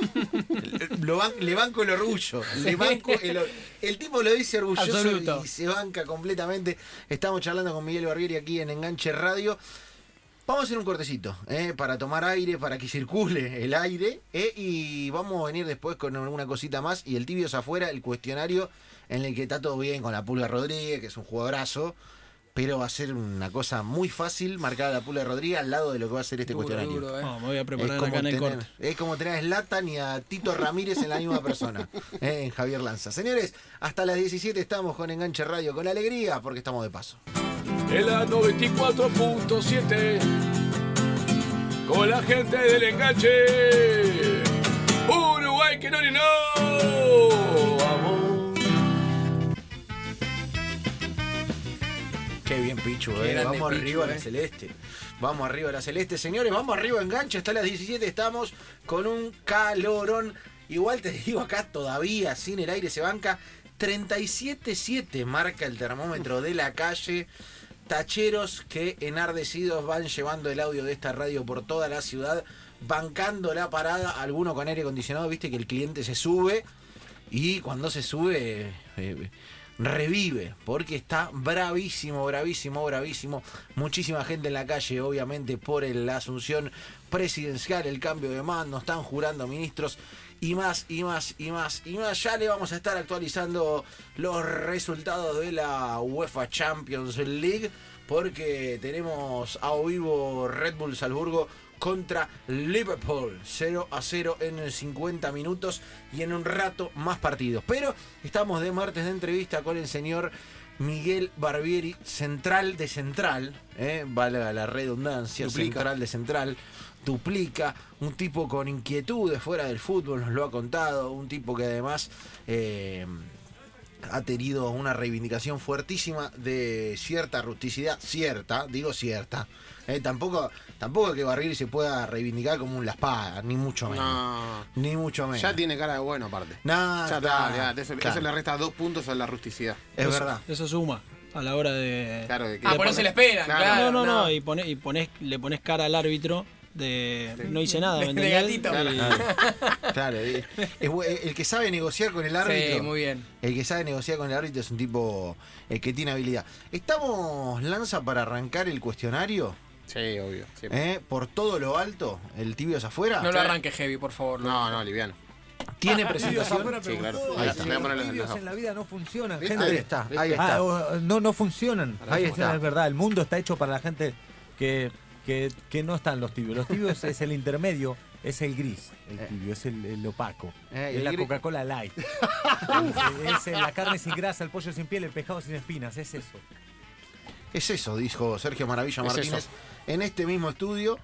Lo ban- le banco el orgullo. Le banco el, el tipo lo dice orgulloso Absoluto. y se banca completamente. Estamos charlando con Miguel Barbieri aquí en Enganche Radio. Vamos a hacer un cortecito ¿eh? para tomar aire, para que circule el aire. ¿eh? Y vamos a venir después con alguna cosita más. Y el tibio es afuera, el cuestionario en el que está todo bien con la Pulga Rodríguez, que es un jugadorazo. Pero va a ser una cosa muy fácil marcar a la Pulga Rodríguez al lado de lo que va a ser este Duro, cuestionario. duro, eh. No, me voy a Es preparar como, acá en el tener, corte. es como tener a Zlatan y a Tito Ramírez en la misma persona, eh, en Javier Lanza. Señores, hasta las 17 estamos con Enganche Radio, con alegría, porque estamos de paso. en la 94.7 con la gente del enganche. Uruguay que no ni no. Qué bien, Pichu, eh. Vamos Pichu, arriba a la eh. celeste. Vamos arriba a la celeste, señores. Vamos arriba, enganche. Hasta las 17 estamos con un calorón. Igual te digo acá todavía, sin el aire se banca. 37.7 marca el termómetro de la calle. Tacheros que enardecidos van llevando el audio de esta radio por toda la ciudad, bancando la parada, alguno con aire acondicionado, viste que el cliente se sube y cuando se sube eh, revive, porque está bravísimo, bravísimo, bravísimo. Muchísima gente en la calle, obviamente, por el- la asunción presidencial, el cambio de mando, están jurando ministros y más, y más, y más, y más. Ya le vamos a estar actualizando los resultados de la UEFA Champions League, porque tenemos a vivo Red Bull Salzburgo contra Liverpool 0 a 0 en 50 minutos y en un rato más partidos. Pero estamos de martes de entrevista con el señor Miguel Barbieri, central de central, eh, valga la redundancia, Duplica. central de central, duplica, un tipo con inquietudes fuera del fútbol, nos lo ha contado, un tipo que además... eh, ha tenido una reivindicación fuertísima de cierta rusticidad, cierta, digo cierta. Eh, tampoco, tampoco que Barbieri se pueda reivindicar como un La Espada, ni mucho menos. No. Ni mucho menos. Ya tiene cara de bueno, aparte. No, Ya está, claro, olvidate, eso, claro. eso le resta dos puntos a la rusticidad. Es Eso- verdad. Eso suma a la hora de. Claro, de que- Ah, por eso se le esperan, Claro. claro. no, no, no, no. y, pone- y pones, le pones cara al árbitro de no hice nada, ¿me De entendés? gatito. Y- Claro, claro, es el que sabe negociar con el árbitro. Sí, muy bien. El que sabe negociar con el árbitro es un tipo eh, que tiene habilidad. ¿Estamos, Lanza, para arrancar el cuestionario? Sí, obvio. siempre. ¿Eh? Por todo lo alto, el tibio es afuera. No lo arranque heavy, por favor. No, no, liviano. ¿Tiene Tibios presentación? afuera Sí, claro. Ahí está, si voy a los tibios en la vida no funcionan, ¿Viste? gente. Ahí está, ahí Ah, está. o- no, no funcionan. Ahí funcionan, está. Es verdad, el mundo está hecho para la gente que, que, que no están los tibios. Los tibios es el intermedio, es el gris, el tibio, es el, el opaco. Eh, y es el la gris- Coca-Cola Light. es, es la carne sin grasa, el pollo sin piel, el pescado sin espinas, es eso. Es eso, dijo Sergio Maravilla Es Martínez eso. En este mismo estudio.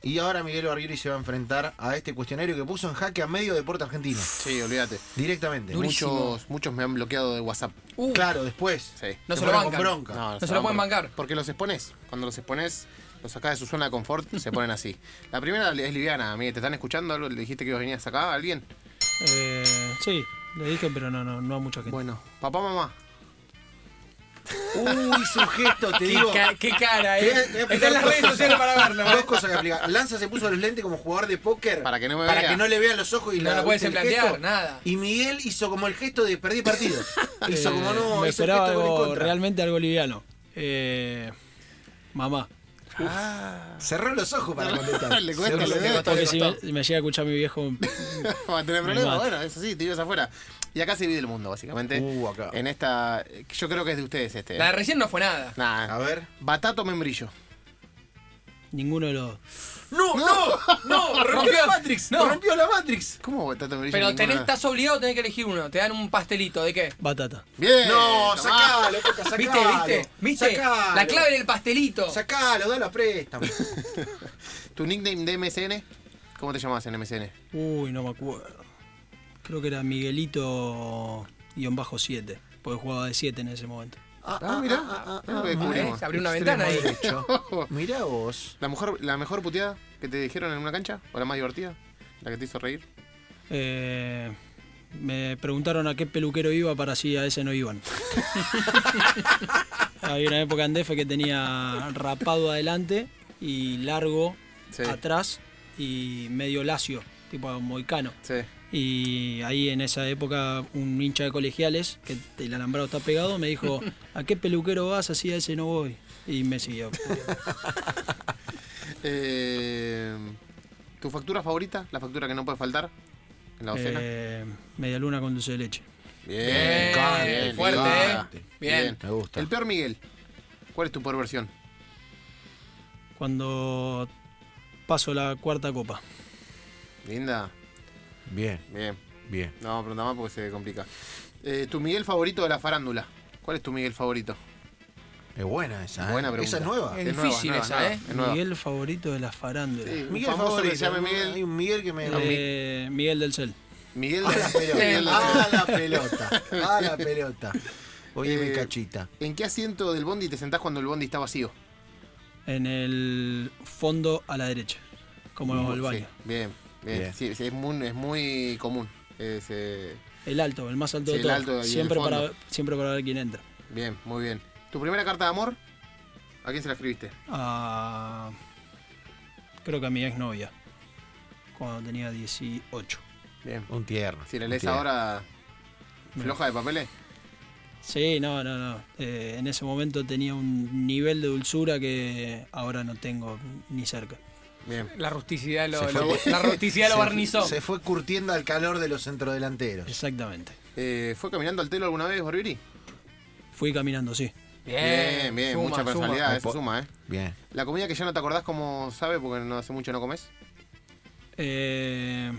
Y ahora Miguel Barbieri se va a enfrentar a este cuestionario que puso en jaque a medio deporte argentino. Sí, olvídate. Directamente. Durísimo. Muchos, muchos me han bloqueado de WhatsApp. Uh, Claro, después. Sí. No se lo bancan. bronca. No se lo pueden bancar. Porque los expones. Cuando los expones, los sacás de su zona de confort, se ponen así. La primera es liviana, amiga. ¿Te están escuchando? algo? ¿Le dijiste que venías acá a alguien? Eh, sí, le dije, pero no, no, no a mucha gente. Bueno, papá, mamá. Uy, gesto, te Qué, digo. ca- qué cara, eh. te voy a explicar Está en las dos redes sociales para verlo. Dos eh. cosas que aplicar. Lanza se puso los lentes como jugador de póker Para que no me para vea. que no le vean los ojos y No la, lo puedes ¿viste el emplantear, gesto? nada. Y Miguel hizo como el gesto de perdí partido. hizo Eh, como no, me hizo el esperaba algo, realmente algo liviano. Eh, mamá. Cerró los ojos para contestar. Le cuesta, Cerró le los cuesta. ojos. Porque si me, me llega a escuchar mi viejo, Va a tener problemas. Bueno, eso sí, te ibas afuera. Y acá se divide el mundo, básicamente. Uh, acá. En esta. Yo creo que es de ustedes este. La de recién no fue nada. Nah. A ver. Batato membrillo. ninguno de los. ¡No, no! ¡No! ¡Rompió la Matrix! No. ¡Rompió la Matrix! ¿Cómo batato membrillo? Pero Ninguna- tenés, estás obligado a tener que elegir uno. Te dan un pastelito. ¿De qué? Batata. Bien. No, sacalo. ¿Viste? ¿Viste? ¿Viste? Sacalo. La clave del pastelito. Sacalo, dalo a préstamo. ¿Tu nickname de MSN? ¿Cómo te llamas en MSN? Uy, no me acuerdo. Creo que era Miguelito guion bajo 7. Porque jugaba de 7 en ese momento. Ah, mira. Mirá lo que Eh, descubrimos. se abrió una ventana ahí. Mirá vos. ¿La mejor, ¿La mejor puteada que te dijeron en una cancha? ¿O la más divertida? ¿La que te hizo reír? Eh, me preguntaron a qué peluquero iba para si a ese no iban. Había una época en DF que tenía rapado adelante y largo Sí. atrás y medio lacio, tipo moicano. Sí. Y ahí en esa época un hincha de colegiales, que el alambrado está pegado, me dijo, ¿a qué peluquero vas? Así a ese no voy. Y me siguió. Eh, ¿Tu factura favorita? ¿La factura que no puede faltar? En la docena. Eh, media luna con dulce de leche. bien, Bien, fuerte. ¿eh? Bien. Me gusta. El peor Miguel. ¿Cuál es tu peor versión? Cuando paso la cuarta copa. Linda. Bien, Bien. bien. No, pregunta más porque se complica. Eh, ¿Tu Miguel favorito de la farándula? ¿Cuál es tu Miguel favorito? Es buena esa, ¿eh? Buena pregunta. Esa es nueva. Es Es difícil nueva, esa, nueva, ¿eh? es nueva. Miguel favorito de la farándula. Sí, Miguel famoso favorito. que se llame Miguel. Hay un Miguel que me... Eh, Miguel del Cel. Miguel A de la pelota. Miguel de- A la pelota. A la pelota. Oye, Eh, mi cachita. ¿En qué asiento del bondi te sentás cuando el bondi está vacío? En el fondo a la derecha. Como el baño. Sí, bien, Sí, sí, es, muy, es muy común. Es, eh, El alto, el más alto Sí, de el todos. alto siempre, para, siempre para ver quién entra. bien, muy bien. ¿Tu primera carta de amor? ¿A quién se la escribiste? Ah, creo que a mi exnovia. Cuando tenía 18. Bien. Un tierno. Si la lees tierno. ahora, floja de papeles. Sí, no, no, no. Eh, en ese momento tenía un nivel de dulzura que ahora no tengo ni cerca. Bien. La rusticidad lo, Se lo- fue- la rusticidad lo se- barnizó. Se fue curtiendo al calor de los centrodelanteros. Exactamente. Eh, ¿Fue caminando al telo alguna vez, Barbieri? Fui caminando, sí. Bien, bien, suma, mucha suma. personalidad, eso Po- suma, ¿eh? Bien. La comida que ya no te acordás cómo sabe porque no hace mucho no comes. Eh,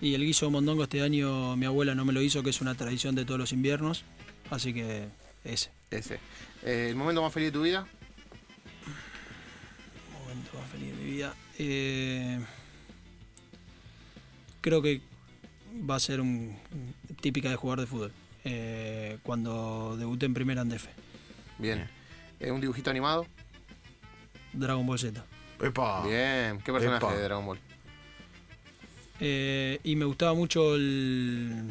y el guiso de mondongo este año mi abuela no me lo hizo, que es una tradición de todos los inviernos. Así que ese. Ese. Eh, ¿El momento más feliz de tu vida? Más feliz de mi vida. Eh, creo que va a ser un, típica de jugar de fútbol. Eh, cuando debuté en primera Andefe. Bien. Eh, ¿Un dibujito animado? Dragon Ball Z. Epa. Bien. ¿Qué personaje Epa. de Dragon Ball? Eh, y me gustaba mucho el.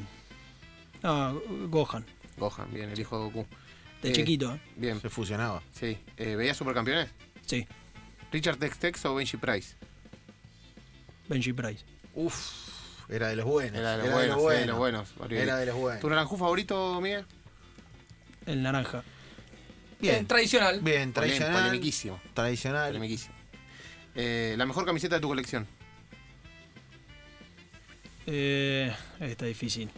Ah, Gohan, Gohan, bien, el hijo de Goku. de Eh, chiquito, ¿eh? Bien, Se fusionaba. sí. Eh, ¿Veías Supercampeones? Sí, ¿Richard Tex Tex o Benji Price? Benji Price. Uf. Era de los buenos. Era de los buenos, sí, de los buenos. Barbieri. Era de los ¿Tu buenos. naranjú favorito, Miguel? El naranja. Bien. Tradicional. Bien, tradicional. Polemiquísimo. Tradicional. Polemiquísimo. Eh, ¿La mejor camiseta de tu colección? Eh, está difícil.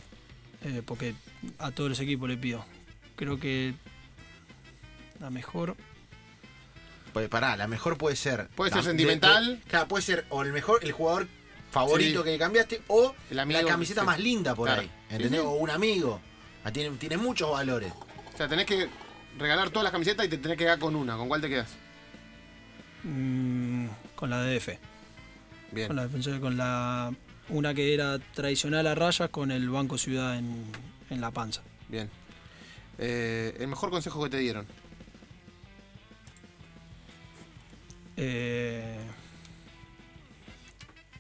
Eh, porque a todos los equipos le pido. Creo que la mejor. Pues pará, la mejor puede ser. Puede ser sentimental. de- claro, puede ser o el mejor, el jugador favorito Sí. que cambiaste, o El amigo, la camiseta sí. más linda por Claro. ahí. ¿Entendés? Sí, sí. O un amigo. Ah, Tiene, tiene muchos valores. O sea, tenés que regalar todas las camisetas y te tenés que quedar con una. ¿Con cuál te quedas? mm, con la DF. Bien. Con la defensora, con la. Una que era tradicional a rayas con el Banco Ciudad en, en la panza. Bien. Eh, el mejor consejo que te dieron. Eh,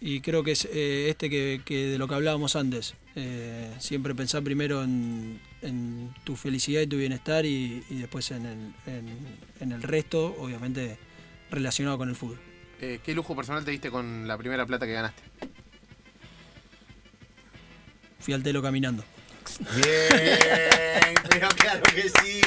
y creo que es eh, este que, que de lo que hablábamos antes. Eh, siempre pensar primero en, en tu felicidad y tu bienestar y, y después en el, en- en el resto, obviamente relacionado con el fútbol. Eh, ¿Qué lujo personal te diste con la primera plata que ganaste? Fui al telo caminando. Bien, pero claro que sí.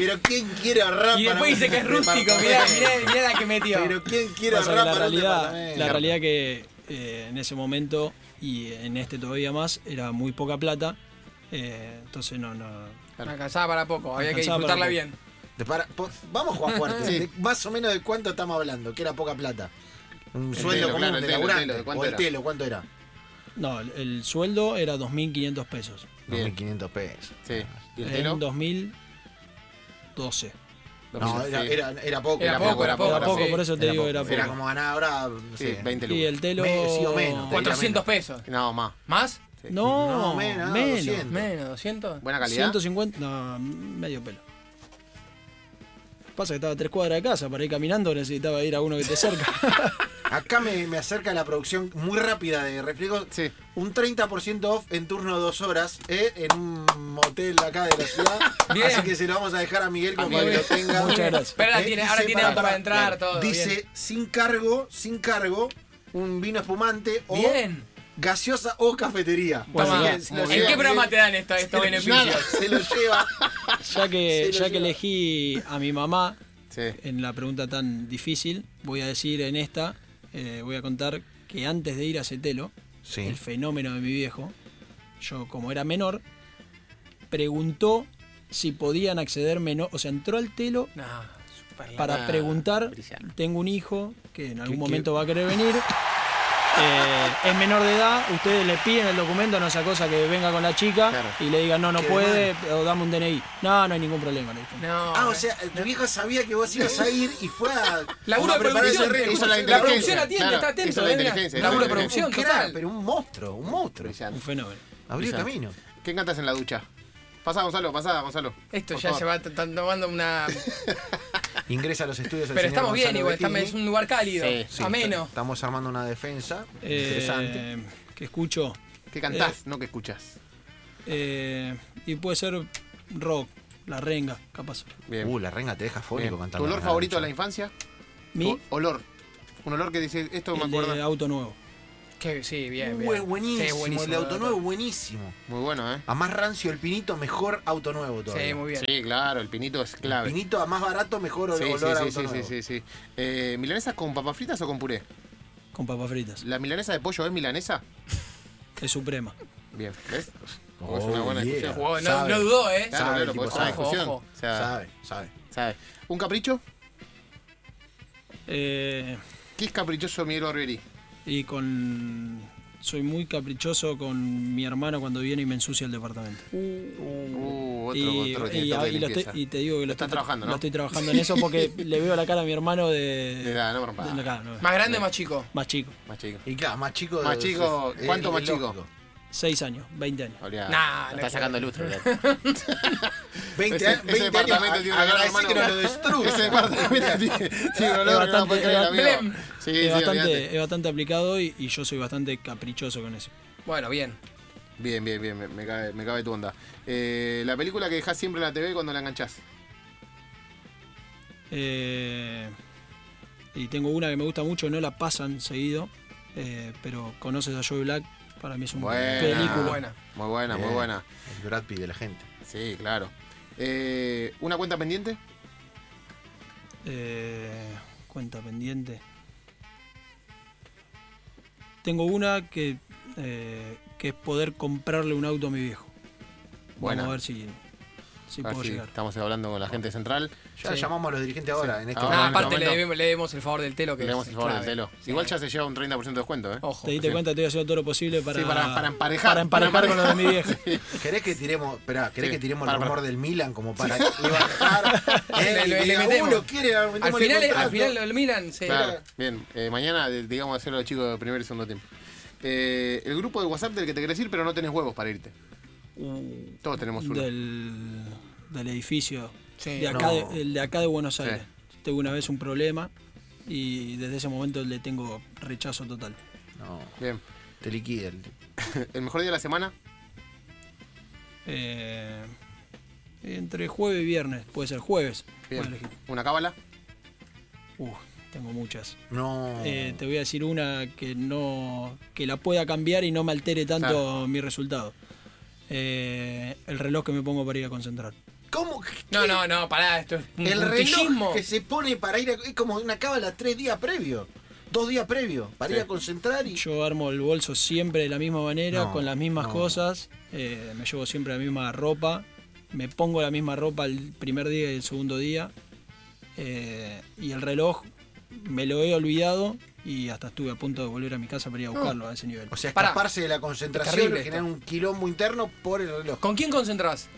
Pero ¿quién quiere a rap? Y después dice que es este rústico, mirá, mirá, mirá la que metió. Pero ¿quién quiere a rap? La este realidad, la realidad que eh, en ese momento y en este todavía más era muy poca plata. Eh, entonces no, no. Claro. Alcanzaba para poco, había que disfrutarla bien. Vamos a fuerte. más o menos de cuánto estamos hablando, que era poca plata. Un sueldo telo, común claro, el de telo, ¿cuánto el telo, ¿cuánto era? No, el, el sueldo era 2.500 pesos. 2.500 pesos. Sí. ¿Y el ah. telo? En 2000 12. No, era, era, era, poco, era, poco, era poco, era poco, sí. por eso te digo, poco. era poco. Era como ganar ahora, no sí, sé, 20 lucas. Y el telo. Me, sí, o menos, 400 pesos. No, más. ¿Más? Sí. No, no, menos, menos, 200. menos, 200. Buena calidad. 150, no, medio pelo. Pasa que estaba a tres cuadras de casa, para ir caminando necesitaba ir a uno que te cerca. Acá me, me acerca la producción muy rápida de refriegos. Sí. Un 30% off en turno de dos horas eh, en un motel acá de la ciudad. Bien. Así que se lo vamos a dejar a Miguel como para que lo tenga. Muchas gracias. Pero ahora Eh, tiene, ahora tiene para- entrar, todo. Dice bien. sin cargo, sin cargo, un vino espumante o Bien. gaseosa o cafetería. Bueno, Toma. ¿En lleva qué programa te dan esto- estos se lo- beneficios? Se lo lleva. ya que, ya que elegí a mi mamá Sí. en la pregunta tan difícil, voy a decir en esta, eh, voy a contar que antes de ir a Cetelo, Sí. el fenómeno de mi viejo, yo como era menor, preguntó si podían acceder menor, o sea, entró al telo No, para preguntar, brillante. tengo un hijo que en algún qué? momento va a querer venir, eh, es menor de edad, ustedes le piden el documento, no sea cosa que venga con la chica Claro. y le digan no, no Qué puede, o dame un DNI. No, no hay ningún problema. le dije. No. Ah, o sea, tu viejo sabía que vos ibas a ir y fue a. Laburo de producción. Hizo la La producción atiende, Claro, está atento. hizo la inteligencia, hizo Laburo la de producción, Un crack, total. pero un monstruo, un monstruo. Brillante. Un fenómeno. Abrió camino. ¿Qué cantas en la ducha? Pasá, Gonzalo, pasá, Gonzalo. Esto Por ya favor. se va tomando una. Ingresa a los estudios. el Pero señor estamos bien igual, estamos- es un lugar cálido, Sí, Sí, ameno. Estamos armando una defensa Eh, interesante. que escucho. ¿Qué cantás? No que escuchás. eh, y puede ser rock, la renga, capaz. Bien. Uh, la renga te deja fónico ¿Tu cantando. olor la favorito de la infancia? Mi, Tu olor. Un olor que dice, esto me el de auto nuevo. Que, sí, bien, bien. es buenísimo, Sí, buenísimo, el auto doctor. nuevo, buenísimo. Muy bueno, ¿eh? A más rancio el pinito, mejor auto nuevo todavía. Sí, muy bien. Sí, claro, el pinito es clave. Pinito a más barato, mejor Sí, olor sí, a auto sí, sí, nuevo. sí, sí. Eh, ¿Milanesa con papas fritas o con puré? Con papas fritas. ¿La milanesa de pollo es milanesa? Es suprema. Bien, ¿ves? Oh, es una buena yeah. discusión. No, dudó, ¿eh? Claro, Sabe, claro, tipo, porque es una sabe. discusión. Ojo, O sea, Sabe, sabe. sabe. ¿Un capricho? Eh, ¿Qué es caprichoso Miguel Barbieri? Y con. Soy muy caprichoso con mi hermano cuando viene y me ensucia el departamento. Uh, otro, y, otro y- lo estoy- te digo que lo, estoy, trabajando, ¿no? lo estoy trabajando en eso porque le veo la cara a mi hermano de. De la- no de- no, ¿Más grande o más chico? más chico. Más chico. Y claro, más chico. Más chico, ¿cuánto más chico? Lógico. 6 años, 20 años. Olvidá, Nah, está es sacando el lustro. 20, Ese- años- ese 20 departamento años, tiene agradecé hermano. que no lo destruya. Ese departamento tiene, un olor que no bastante- puede creer, es amigo. Blem. Sí, es, sí, bastante, es bastante aplicado y, y yo soy bastante caprichoso con eso. Bueno, bien. Bien, bien, bien, me, me cabe, me cabe tu onda. Eh, la película que dejás siempre en la TV cuando la enganchás. Eh, y tengo una que me gusta mucho, no la pasan seguido, eh, pero conoces a Joey Black, para mí es un Buena. película. Buena. Muy buena, muy buena. El Brad Pitt de la gente. Sí, claro. Eh, ¿Una cuenta pendiente? Eh, cuenta pendiente. Tengo una que eh, que es poder comprarle un auto a mi viejo. Buena. Vamos a ver si, si A ver puedo si llegar. estamos hablando con la gente central. Ya Sí. llamamos a los dirigentes ahora, en este Ah, momento. aparte le debemos, le debemos el favor del telo que Le es el favor del telo. Sí. Igual ya se lleva un 30% de descuento, ¿eh? Ojo. Te diste Sí. cuenta, estoy haciendo todo lo posible para, Sí, para- para emparejar. para emparejar Para con lo de mi vieja. ¿Querés que tiremos, esperá, ¿querés Sí, que tiremos para, el rumor para. del Milan como para levantar? Le- eh, le- que le. "Uh, lo quiere, Al final, al contrato". final el Milan se. Claro, bien. Eh, mañana, de- digamos, hacerlo a los chicos de primer y segundo tiempo. Eh, el grupo de WhatsApp del que te querés ir, pero no tenés huevos para irte. Todos tenemos uno. del, del edificio Sí. de, acá No. de, el de acá de Buenos Sí. Aires. Tuve una vez un problema y desde ese momento le tengo rechazo total. No, Bien. te liquida el El mejor día de la semana, Eh, entre jueves y viernes, puede ser jueves. bien. Una cábala, Uh, tengo muchas. No. Eh, te voy a decir una que no que la pueda cambiar y no me altere tanto Claro. mi resultado. Eh, el reloj que me pongo para ir a concentrar. ¿Cómo? No, no, no, pará, esto es un El reloj que se pone para ir a, es como una cábala tres días previo. Dos días previo. Para Sí. ir a concentrar y. Yo armo el bolso siempre de la misma manera, No, con las mismas no. cosas. eh, me llevo siempre la misma ropa. Me pongo la misma ropa el primer día y el segundo día. eh, y el reloj me lo he olvidado y hasta estuve a punto de volver a mi casa para ir a buscarlo a ese nivel. O sea, Pará. escaparse de la concentración, generar un quilombo interno por el reloj. ¿Con quién concentrás?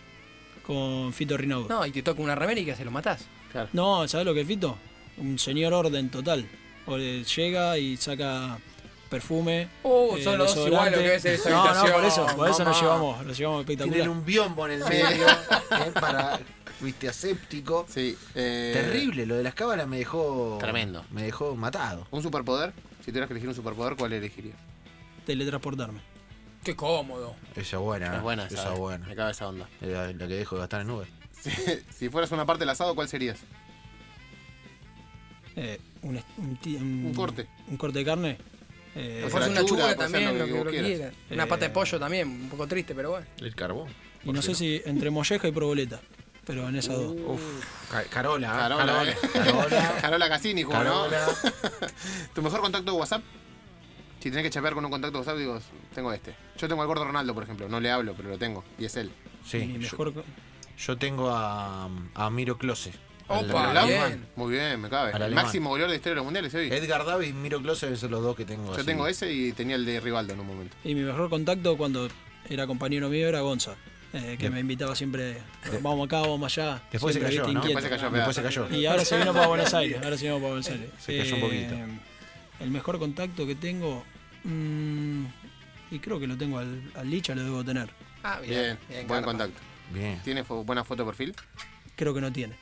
Con Fito Rinaudo. No, No, y te toca una remera y que se lo matás. claro. ¿sabes lo que es Fito? Un señor orden total. O le llega y saca perfume. Uh, eh, son los dos iguales lo que es esa No, no, habitación, por eso, por eso nos llevamos, nos llevamos espectacular. Tienen un biombo en el medio eh, para, viste, aséptico. Sí. eh, Terrible, lo de las cábalas me dejó. Tremendo. Me dejó matado. Un superpoder. Si tuvieras que elegir un superpoder, ¿cuál elegirías? Teletransportarme. Qué cómodo. Esa es buena. Es eh, buena Esa esa. es eh. buena. Me cabe esa onda. La, la que dejo de gastar en nubes. Si, si fueras una parte del asado, ¿cuál serías? Eh, un, est- un ti- un- Un corte. Un corte de carne. Eh, ser una ser también, lo lo que quieras. quieras. Una Eh, pata de pollo también, un poco triste, pero bueno. El carbón. y no sé si entre molleja y proboleta. Pero en esas dos. Carola, ¿eh? Carola, Carola. eh. Carola. Carola Cassini, jugó, ¿no? Carola. ¿Tu mejor contacto de WhatsApp? Si tenés que chapear con un contacto de WhatsApp, digo, tengo este. Yo tengo al gordo Ronaldo, por ejemplo. No le hablo, pero lo tengo. Y es él. Sí, Mi mejor yo tengo a, a Miro Close. Opa, al bien. Muy bien, me cabe. El máximo goleador de la historia de los mundiales hoy. Edgar Davis y Miro Close ser los dos que tengo. Yo así. tengo ese y tenía el de Rivaldo en un momento. Y mi mejor contacto cuando era compañero mío era Gonza. eh, que Bien. me invitaba siempre, vamos acá, vamos allá. Después se cayó, ¿no? Después se cayó, Después se cayó. Y ahora se vino para Buenos Aires. Ahora se vino para Buenos Aires. Se cayó un poquito. El mejor contacto que tengo. Mm, y creo que lo tengo al, al Licha, lo debo tener. Ah, Bien, bien. buen carpa. contacto. Bien. ¿Tiene fo- buena foto de perfil? Creo que no tiene.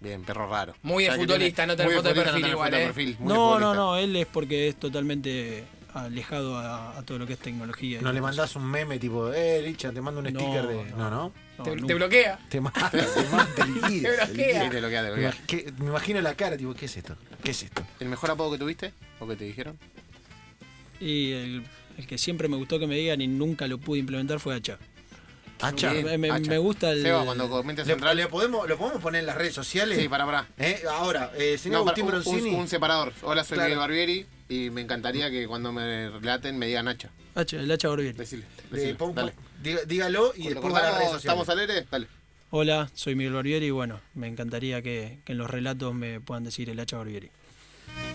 Bien, perro raro. Muy de O sea futbolista, tiene- no tener muy foto de perfil igual, ¿eh? perfil, No, no, no. Él es porque es totalmente alejado a, a todo lo que es tecnología. No le mandás un meme tipo, eh, Licha, te mando un No, sticker de. no. No, no. No, Te, bloquea. Te mata, te mata, te liquida, Te me imagino la cara, tipo, ¿qué es esto? ¿Qué es esto? ¿El mejor apodo que tuviste? ¿O que te dijeron? Y el, el que siempre me gustó que me digan y nunca lo pude implementar fue Hacha. Hacha. Me, me- Hacha. me gusta el. Seba, cuando comentes ¿Le, central. le podemos, ¿Lo podemos poner en las redes sociales? Sí, para, para. Eh, Ahora, eh, señor No, para- Agustín un, Broncini. un- un separador. Hola, soy Claro. Miguel Barbieri y me encantaría que cuando me relaten me digan Hacha. Hacha, el Hacha Barbieri. Decile, decile, pon- dale. diga- dígalo y ¿Lo después va a las redes sociales. ¿Estamos al aire? Dale. Hola, soy Miguel Barbieri y bueno, me encantaría que, que en los relatos me puedan decir el Hacha Barbieri.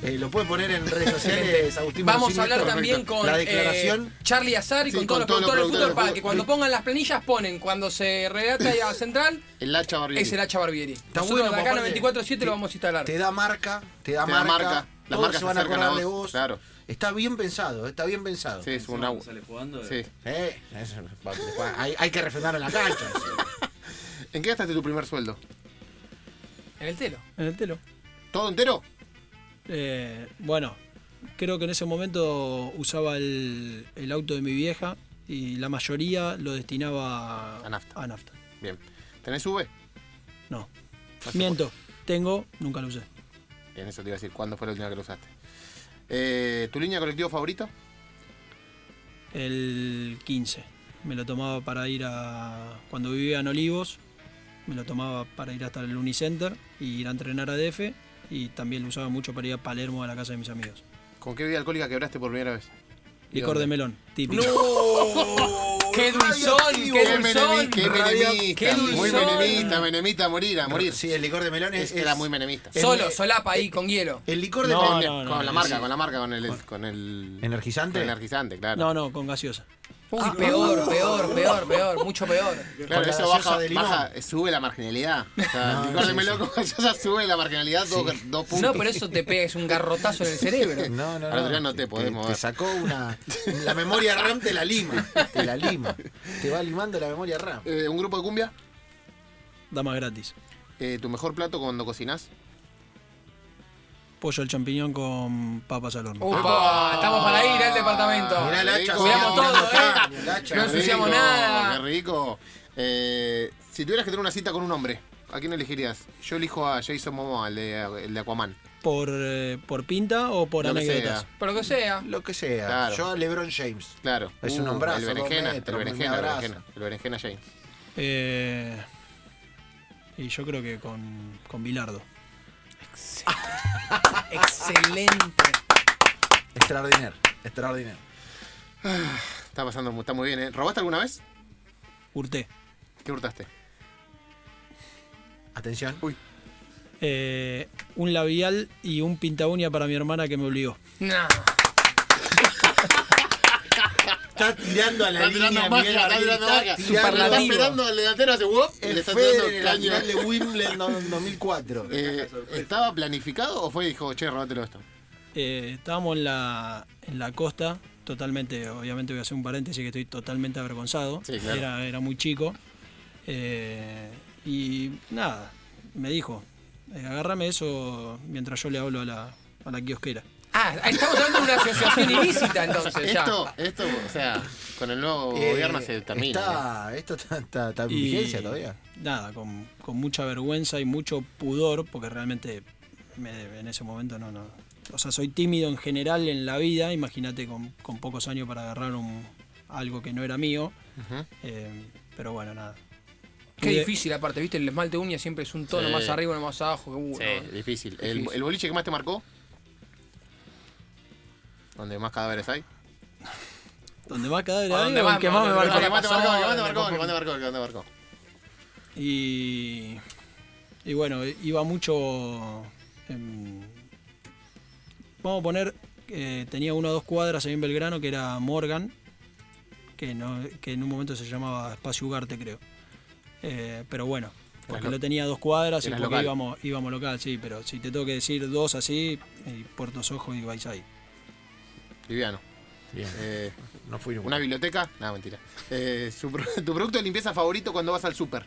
Eh, lo puede poner en redes sociales, Agustín Vamos a hablar también con La eh, declaración. Charlie Azar y Sí, con, con todos los productores del fútbol para que cuando pongan las planillas ponen cuando se redacta a Central El Hacha Barbieri. es el Hacha Barbieri. Está Nosotros bueno, de acá en aparte, 24-7 te- lo vamos a instalar. Te da marca, te da Te da marca. marca. Las todos marcas se van a acordar de vos, claro. Está bien pensado, está bien pensado. Sí, es un agua. sale jugando. Sí. Eh, eso, hay, hay que refrendar en la cancha. ¿En qué gastaste tu primer sueldo? En el telo. En el telo. ¿Todo entero? Eh, bueno, creo que en ese momento usaba el, el auto de mi vieja y la mayoría lo destinaba A nafta. A nafta. Bien. ¿Tenés V? No. Miento. Tengo, nunca lo usé. Bien, eso te iba a decir. ¿Cuándo fue la última que lo usaste? Eh, ¿Tu línea colectivo favorito? El 15. Me lo tomaba para ir a. Cuando vivía en Olivos, me lo tomaba para ir hasta el Unicenter y ir a entrenar a DF. Y también lo usaba mucho para ir a Palermo a la casa de mis amigos. ¿Con qué bebida alcohólica quebraste por primera vez? Licor de melón, típico. ¡Qué dulzón! ¡Qué dulzón! qué menemista, ¡Qué muy dulzón! menemista, menemista, a morir, a morir. Sí, el licor de melón es, Es- era muy menemista. Solo, solapa ahí, con hielo. El licor de No, melón. no, no, con la no, marca, sí. con la marca, con el, con el ¿Energizante? con el energizante, claro. No, no, con gaseosa. Uy, peor, peor, peor, peor, mucho peor. Claro, Con eso baja, de baja, eh, sube la marginalidad. O sea, No, de sí, gaseosa sube la marginalidad dos, dos puntos. No, pero eso te pega, es un garrotazo en el cerebro. No, no, no. Adrián, no te te, mover. sacó una. La memoria RAM te la lima. Te la lima. Te va limando la memoria RAM. Eh, ¿Un grupo de cumbia? Damas gratis. Eh, ¿Tu mejor plato cuando cocinás? Pollo al champiñón con papas al horno. Upa, estamos para ir al departamento. Mirá el hacha. Cuidamos todo, ¿eh? mirá el hacha. No ensuciamos rico, nada. Qué rico. Eh, si tuvieras que tener una cita con un hombre, ¿a quién elegirías? Yo elijo a Jason Momoa, el de, el de Aquaman. ¿Por, eh, ¿Por pinta o por Lo que anécdotas? sea. Por lo que sea. Lo que sea. Claro. Yo a LeBron James. Claro. Es un hombrazo, El dos berenjena, metros, el berenjena, el berenjena, el berenjena James. Eh, y yo creo que con, con Bilardo. Excelente. Extraordinario. Extraordinario. Está pasando, está muy bien, ¿eh? ¿Robaste alguna vez? Hurté. ¿Qué hurtaste? Atención. Eh, un labial y un pinta uña para mi hermana que me obligó. No. Está tirando a la Está tirando línea. magia, Miguel está tirando magia. está tirando- esperando al delantero hace wop y le El está tirando en la caño. final de Wimbledon en 2004. Eh, ¿Estaba planificado o fue y dijo, che, robátelo esto? Eh, estábamos en la, en la costa, totalmente, obviamente voy a hacer un paréntesis que estoy totalmente avergonzado. Sí, claro. era, era muy chico. Eh, y nada, me dijo, agárrame eso mientras yo le hablo a la, a la kiosquera. Ah, estamos hablando de una asociación ilícita entonces ya. Esto, esto, o sea, con el nuevo Eh, gobierno se termina. Está, esto está, está, está en Y vigencia todavía. Nada, con, con mucha vergüenza y mucho pudor, porque realmente me- en ese momento no, no. O sea, soy tímido en general en la vida, imagínate con, con pocos años para agarrar un, algo que no era mío. Ujú. Eh, pero bueno, nada. Qué difícil aparte, viste, el esmalte de uña siempre es un tono Sí. más arriba, uno más abajo. Uh, Sí, no. difícil. El, Difícil. el boliche que más te marcó? Donde más cadáveres hay. Donde más cadáver ¿A hay, dónde o más? el que más me ¿Dónde El marcó. más te marcó, más te ¿Dónde marcó, el que pasó? más te marcó, el que más te marcó. Y, y bueno, iba mucho. en- vamos a poner. eh, tenía una o dos cuadras ahí en Belgrano que era Morgan, que, no, que en un momento se llamaba Espacio Ugarte, creo. Eh, pero bueno, porque lo- lo tenía dos cuadras y porque local. íbamos, íbamos local, sí, pero si te tengo que decir dos así, eh, Puertos Ojos y vais ahí. Liviano. Bien. Eh, No fui nunca. ¿Una biblioteca? No, mentira. Eh, su ¿Tu producto de limpieza favorito cuando vas al súper?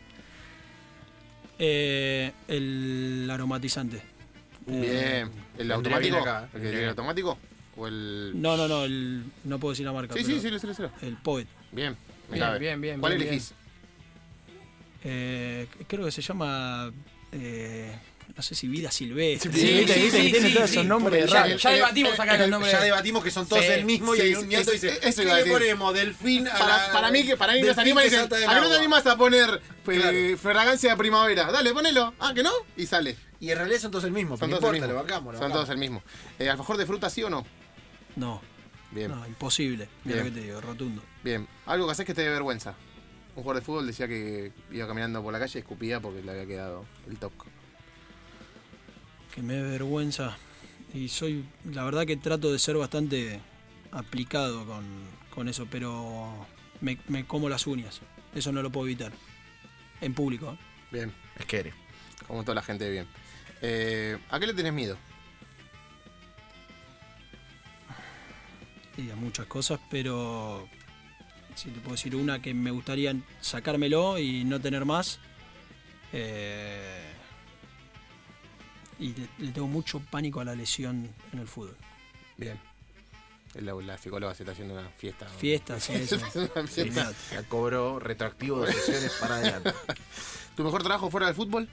Eh, el aromatizante. Eh, Bien. ¿El vendría automático? acá, ¿El automático? ¿O el...? no, no, no, el, no puedo decir la marca. Sí, pero sí, sí, lo sé, lo sé. El Poet. Bien. me Bien, bien, bien, ¿Cuál bien, elegís? Eh, creo que se llama. Eh, no sé si Vida Silvestre. Sí, sí, sí, que tiene sí, todos sí. esos nombres Ya- raros. Ya debatimos acá los nombres. Ya debatimos que son todos Sí, el mismo y sí, hay un nieto dice, eso ¿qué le ponemos? Delfín a Para, la- para mí que para mí que se delfín anima y dice, salta del ¿a qué no te agua?". animas a poner eh, Claro. fragancia de primavera? Dale, ponelo. Ah, ¿que no? Y sale. Y en realidad son todos el mismo, Son no todos el importa, mismo. lo bancamos. lo Son todos el mismo. Eh, ¿Alfajor de fruta sí o no? No, Bien, no, imposible. Mira lo Bien. que te digo, rotundo. bien. Algo que haces que te dé vergüenza. Un jugador de fútbol decía que iba caminando por la calle y escupía porque le había quedado el toque. Que me dé vergüenza. Y soy. La verdad que trato de ser bastante aplicado con, con eso, pero me, me como las uñas. Eso no lo puedo evitar. En público. ¿eh? Bien, Es que eres. como toda la gente bien. Eh, ¿A qué le tenés miedo? y a muchas cosas, pero si te puedo decir una que me gustaría sacármelo y no tener más. eh, y le, le tengo mucho pánico a la lesión en el fútbol. Bien. La, la psicóloga se está haciendo una fiesta. Fiestas y eso. Una fiesta. Ya cobró retroactivo de sesiones para adelante. ¿Tu mejor trabajo fuera del fútbol?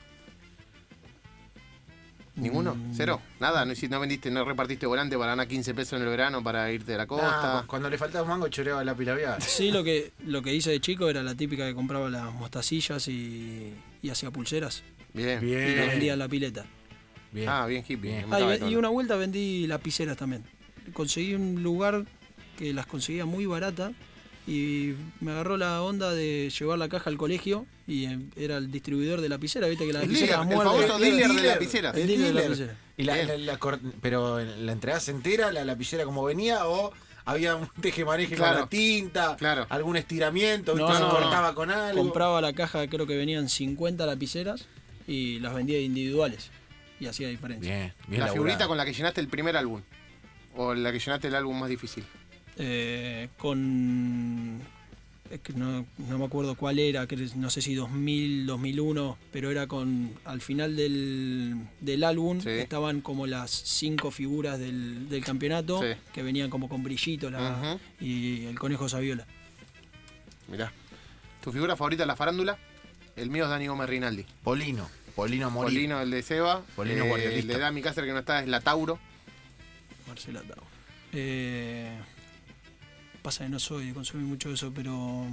¿Ninguno? Mm. ¿Cero? Nada, no, vendiste, no repartiste volante para ganar 15 pesos en el verano para irte a la costa. Nah, cuando le faltaba un mango choreaba la pila labial. Sí, lo que, lo que hice de chico era la típica que compraba las mostacillas y, y hacía pulseras. Bien. Y las vendía Bien. en la pileta. Bien. Ah, bien hippie. Bien. Ah, y, una vuelta vendí lapiceras también. Conseguí un lugar que las conseguía muy barata y me agarró la onda de llevar la caja al colegio y eh, era el distribuidor de lapicera, viste que la lapicera el famoso dealer de lapiceras. El dealer de dealer. lapicera. Y la, la- la pero la entregás entera, la lapicera como venía, o había un tejemaneje Claro. con la tinta, Claro. algún estiramiento, No, ¿viste? se no, cortaba con algo. Compraba la caja, creo que venían 50 lapiceras y las vendía individuales y hacía diferencia. Bien, bien La laburado. figurita con la que llenaste el primer álbum. O la que llenaste el álbum más difícil. Eh, con. es que no, no me acuerdo cuál era, que no sé si 2000, 2001, pero era con. Al final del, del álbum Sí. estaban como las cinco figuras del, del campeonato Sí. que venían como con brillitos la- y el conejo Saviola. Mirá. ¿Tu figura favorita es la farándula? El mío es Dani Gómez Rinaldi. Polino, Polino. Polino, el de Seba. Polino Eh, el de Dami Cáceres que no está es la Tauro. Marcela Tau. Eh, pasa que no soy de consumir mucho eso, pero.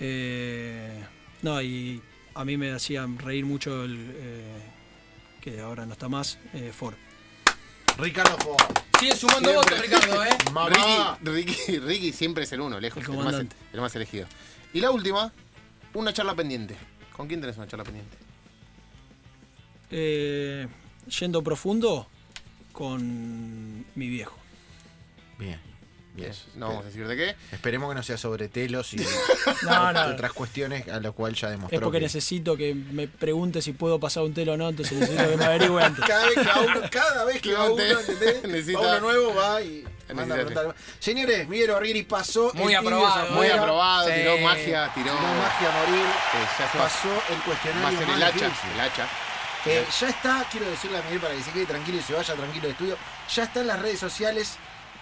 eh, no, y a mí me hacía reír mucho el. eh, que ahora no está más, eh, Ford. Ricardo Ford. Sigue sumando Siempre. votos, Ricardo, ¿eh? Mamá. Ricky, Ricky, Ricky siempre es el uno, lejos. El El, más, comandante. el más elegido. Y la última, una charla pendiente. ¿Con quién tenés una charla pendiente? Eh, yendo profundo con mi viejo. Bien. Bien. No vamos a decir de qué. Esperemos que no sea sobre telos y No, no. otras cuestiones a lo cual ya demostró. Es porque que- necesito que me pregunte si puedo pasar un telo o no, entonces necesito que me averigüe antes. Cada vez que va uno, cada vez que va uno, Levante. ¿entendés? Necesita- Va uno nuevo, va y manda a Necesita- preguntar. Señores, Miguel Barbieri pasó. Muy el tibio aprobado, Muy aprobado, Sí. tiró magia, tiró. tiró magia a morir. Eh, Pasó el cuestionario el más hacha. difícil. El hacha. Eh, ya está, quiero decirle a Miguel para que se quede tranquilo y se vaya tranquilo de estudio. Ya está en las redes sociales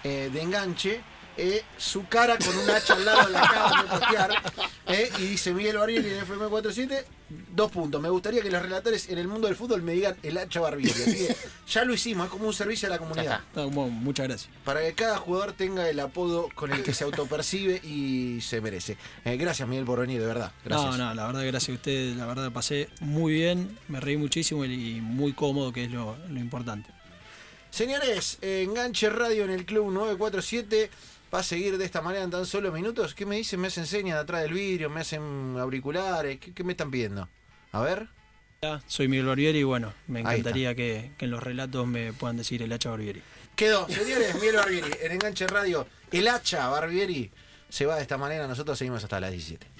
eh, de enganche. eh, su cara con un hacha al lado la acaban de postear. eh, y dice Miguel Barbieri en FM47. Dos puntos. Me gustaría que los relatores en el mundo del fútbol me digan el hacha Barbieri. Así que ya lo hicimos, es como un servicio a la comunidad. Bueno, muchas gracias. Para que cada jugador tenga el apodo con el que se autopercibe y se merece. Eh, gracias Miguel por venir, de verdad. Gracias. No, no, la verdad, gracias a ustedes. La verdad, pasé muy bien, me reí muchísimo y muy cómodo, que es lo, lo importante. Señores, eh, Enganche Radio en el Club 947 va a seguir de esta manera en tan solo minutos. ¿Qué me dicen? ¿Me hacen señas de atrás del vidrio? ¿Me hacen auriculares? ¿Qué, qué me están pidiendo? A ver. Hola, Soy Miguel Barbieri y bueno, me encantaría que, que en los relatos me puedan decir el hacha Barbieri. Quedó. Señores, Miguel Barbieri en Enganche Radio. El hacha Barbieri se va de esta manera. Nosotros seguimos hasta las 17.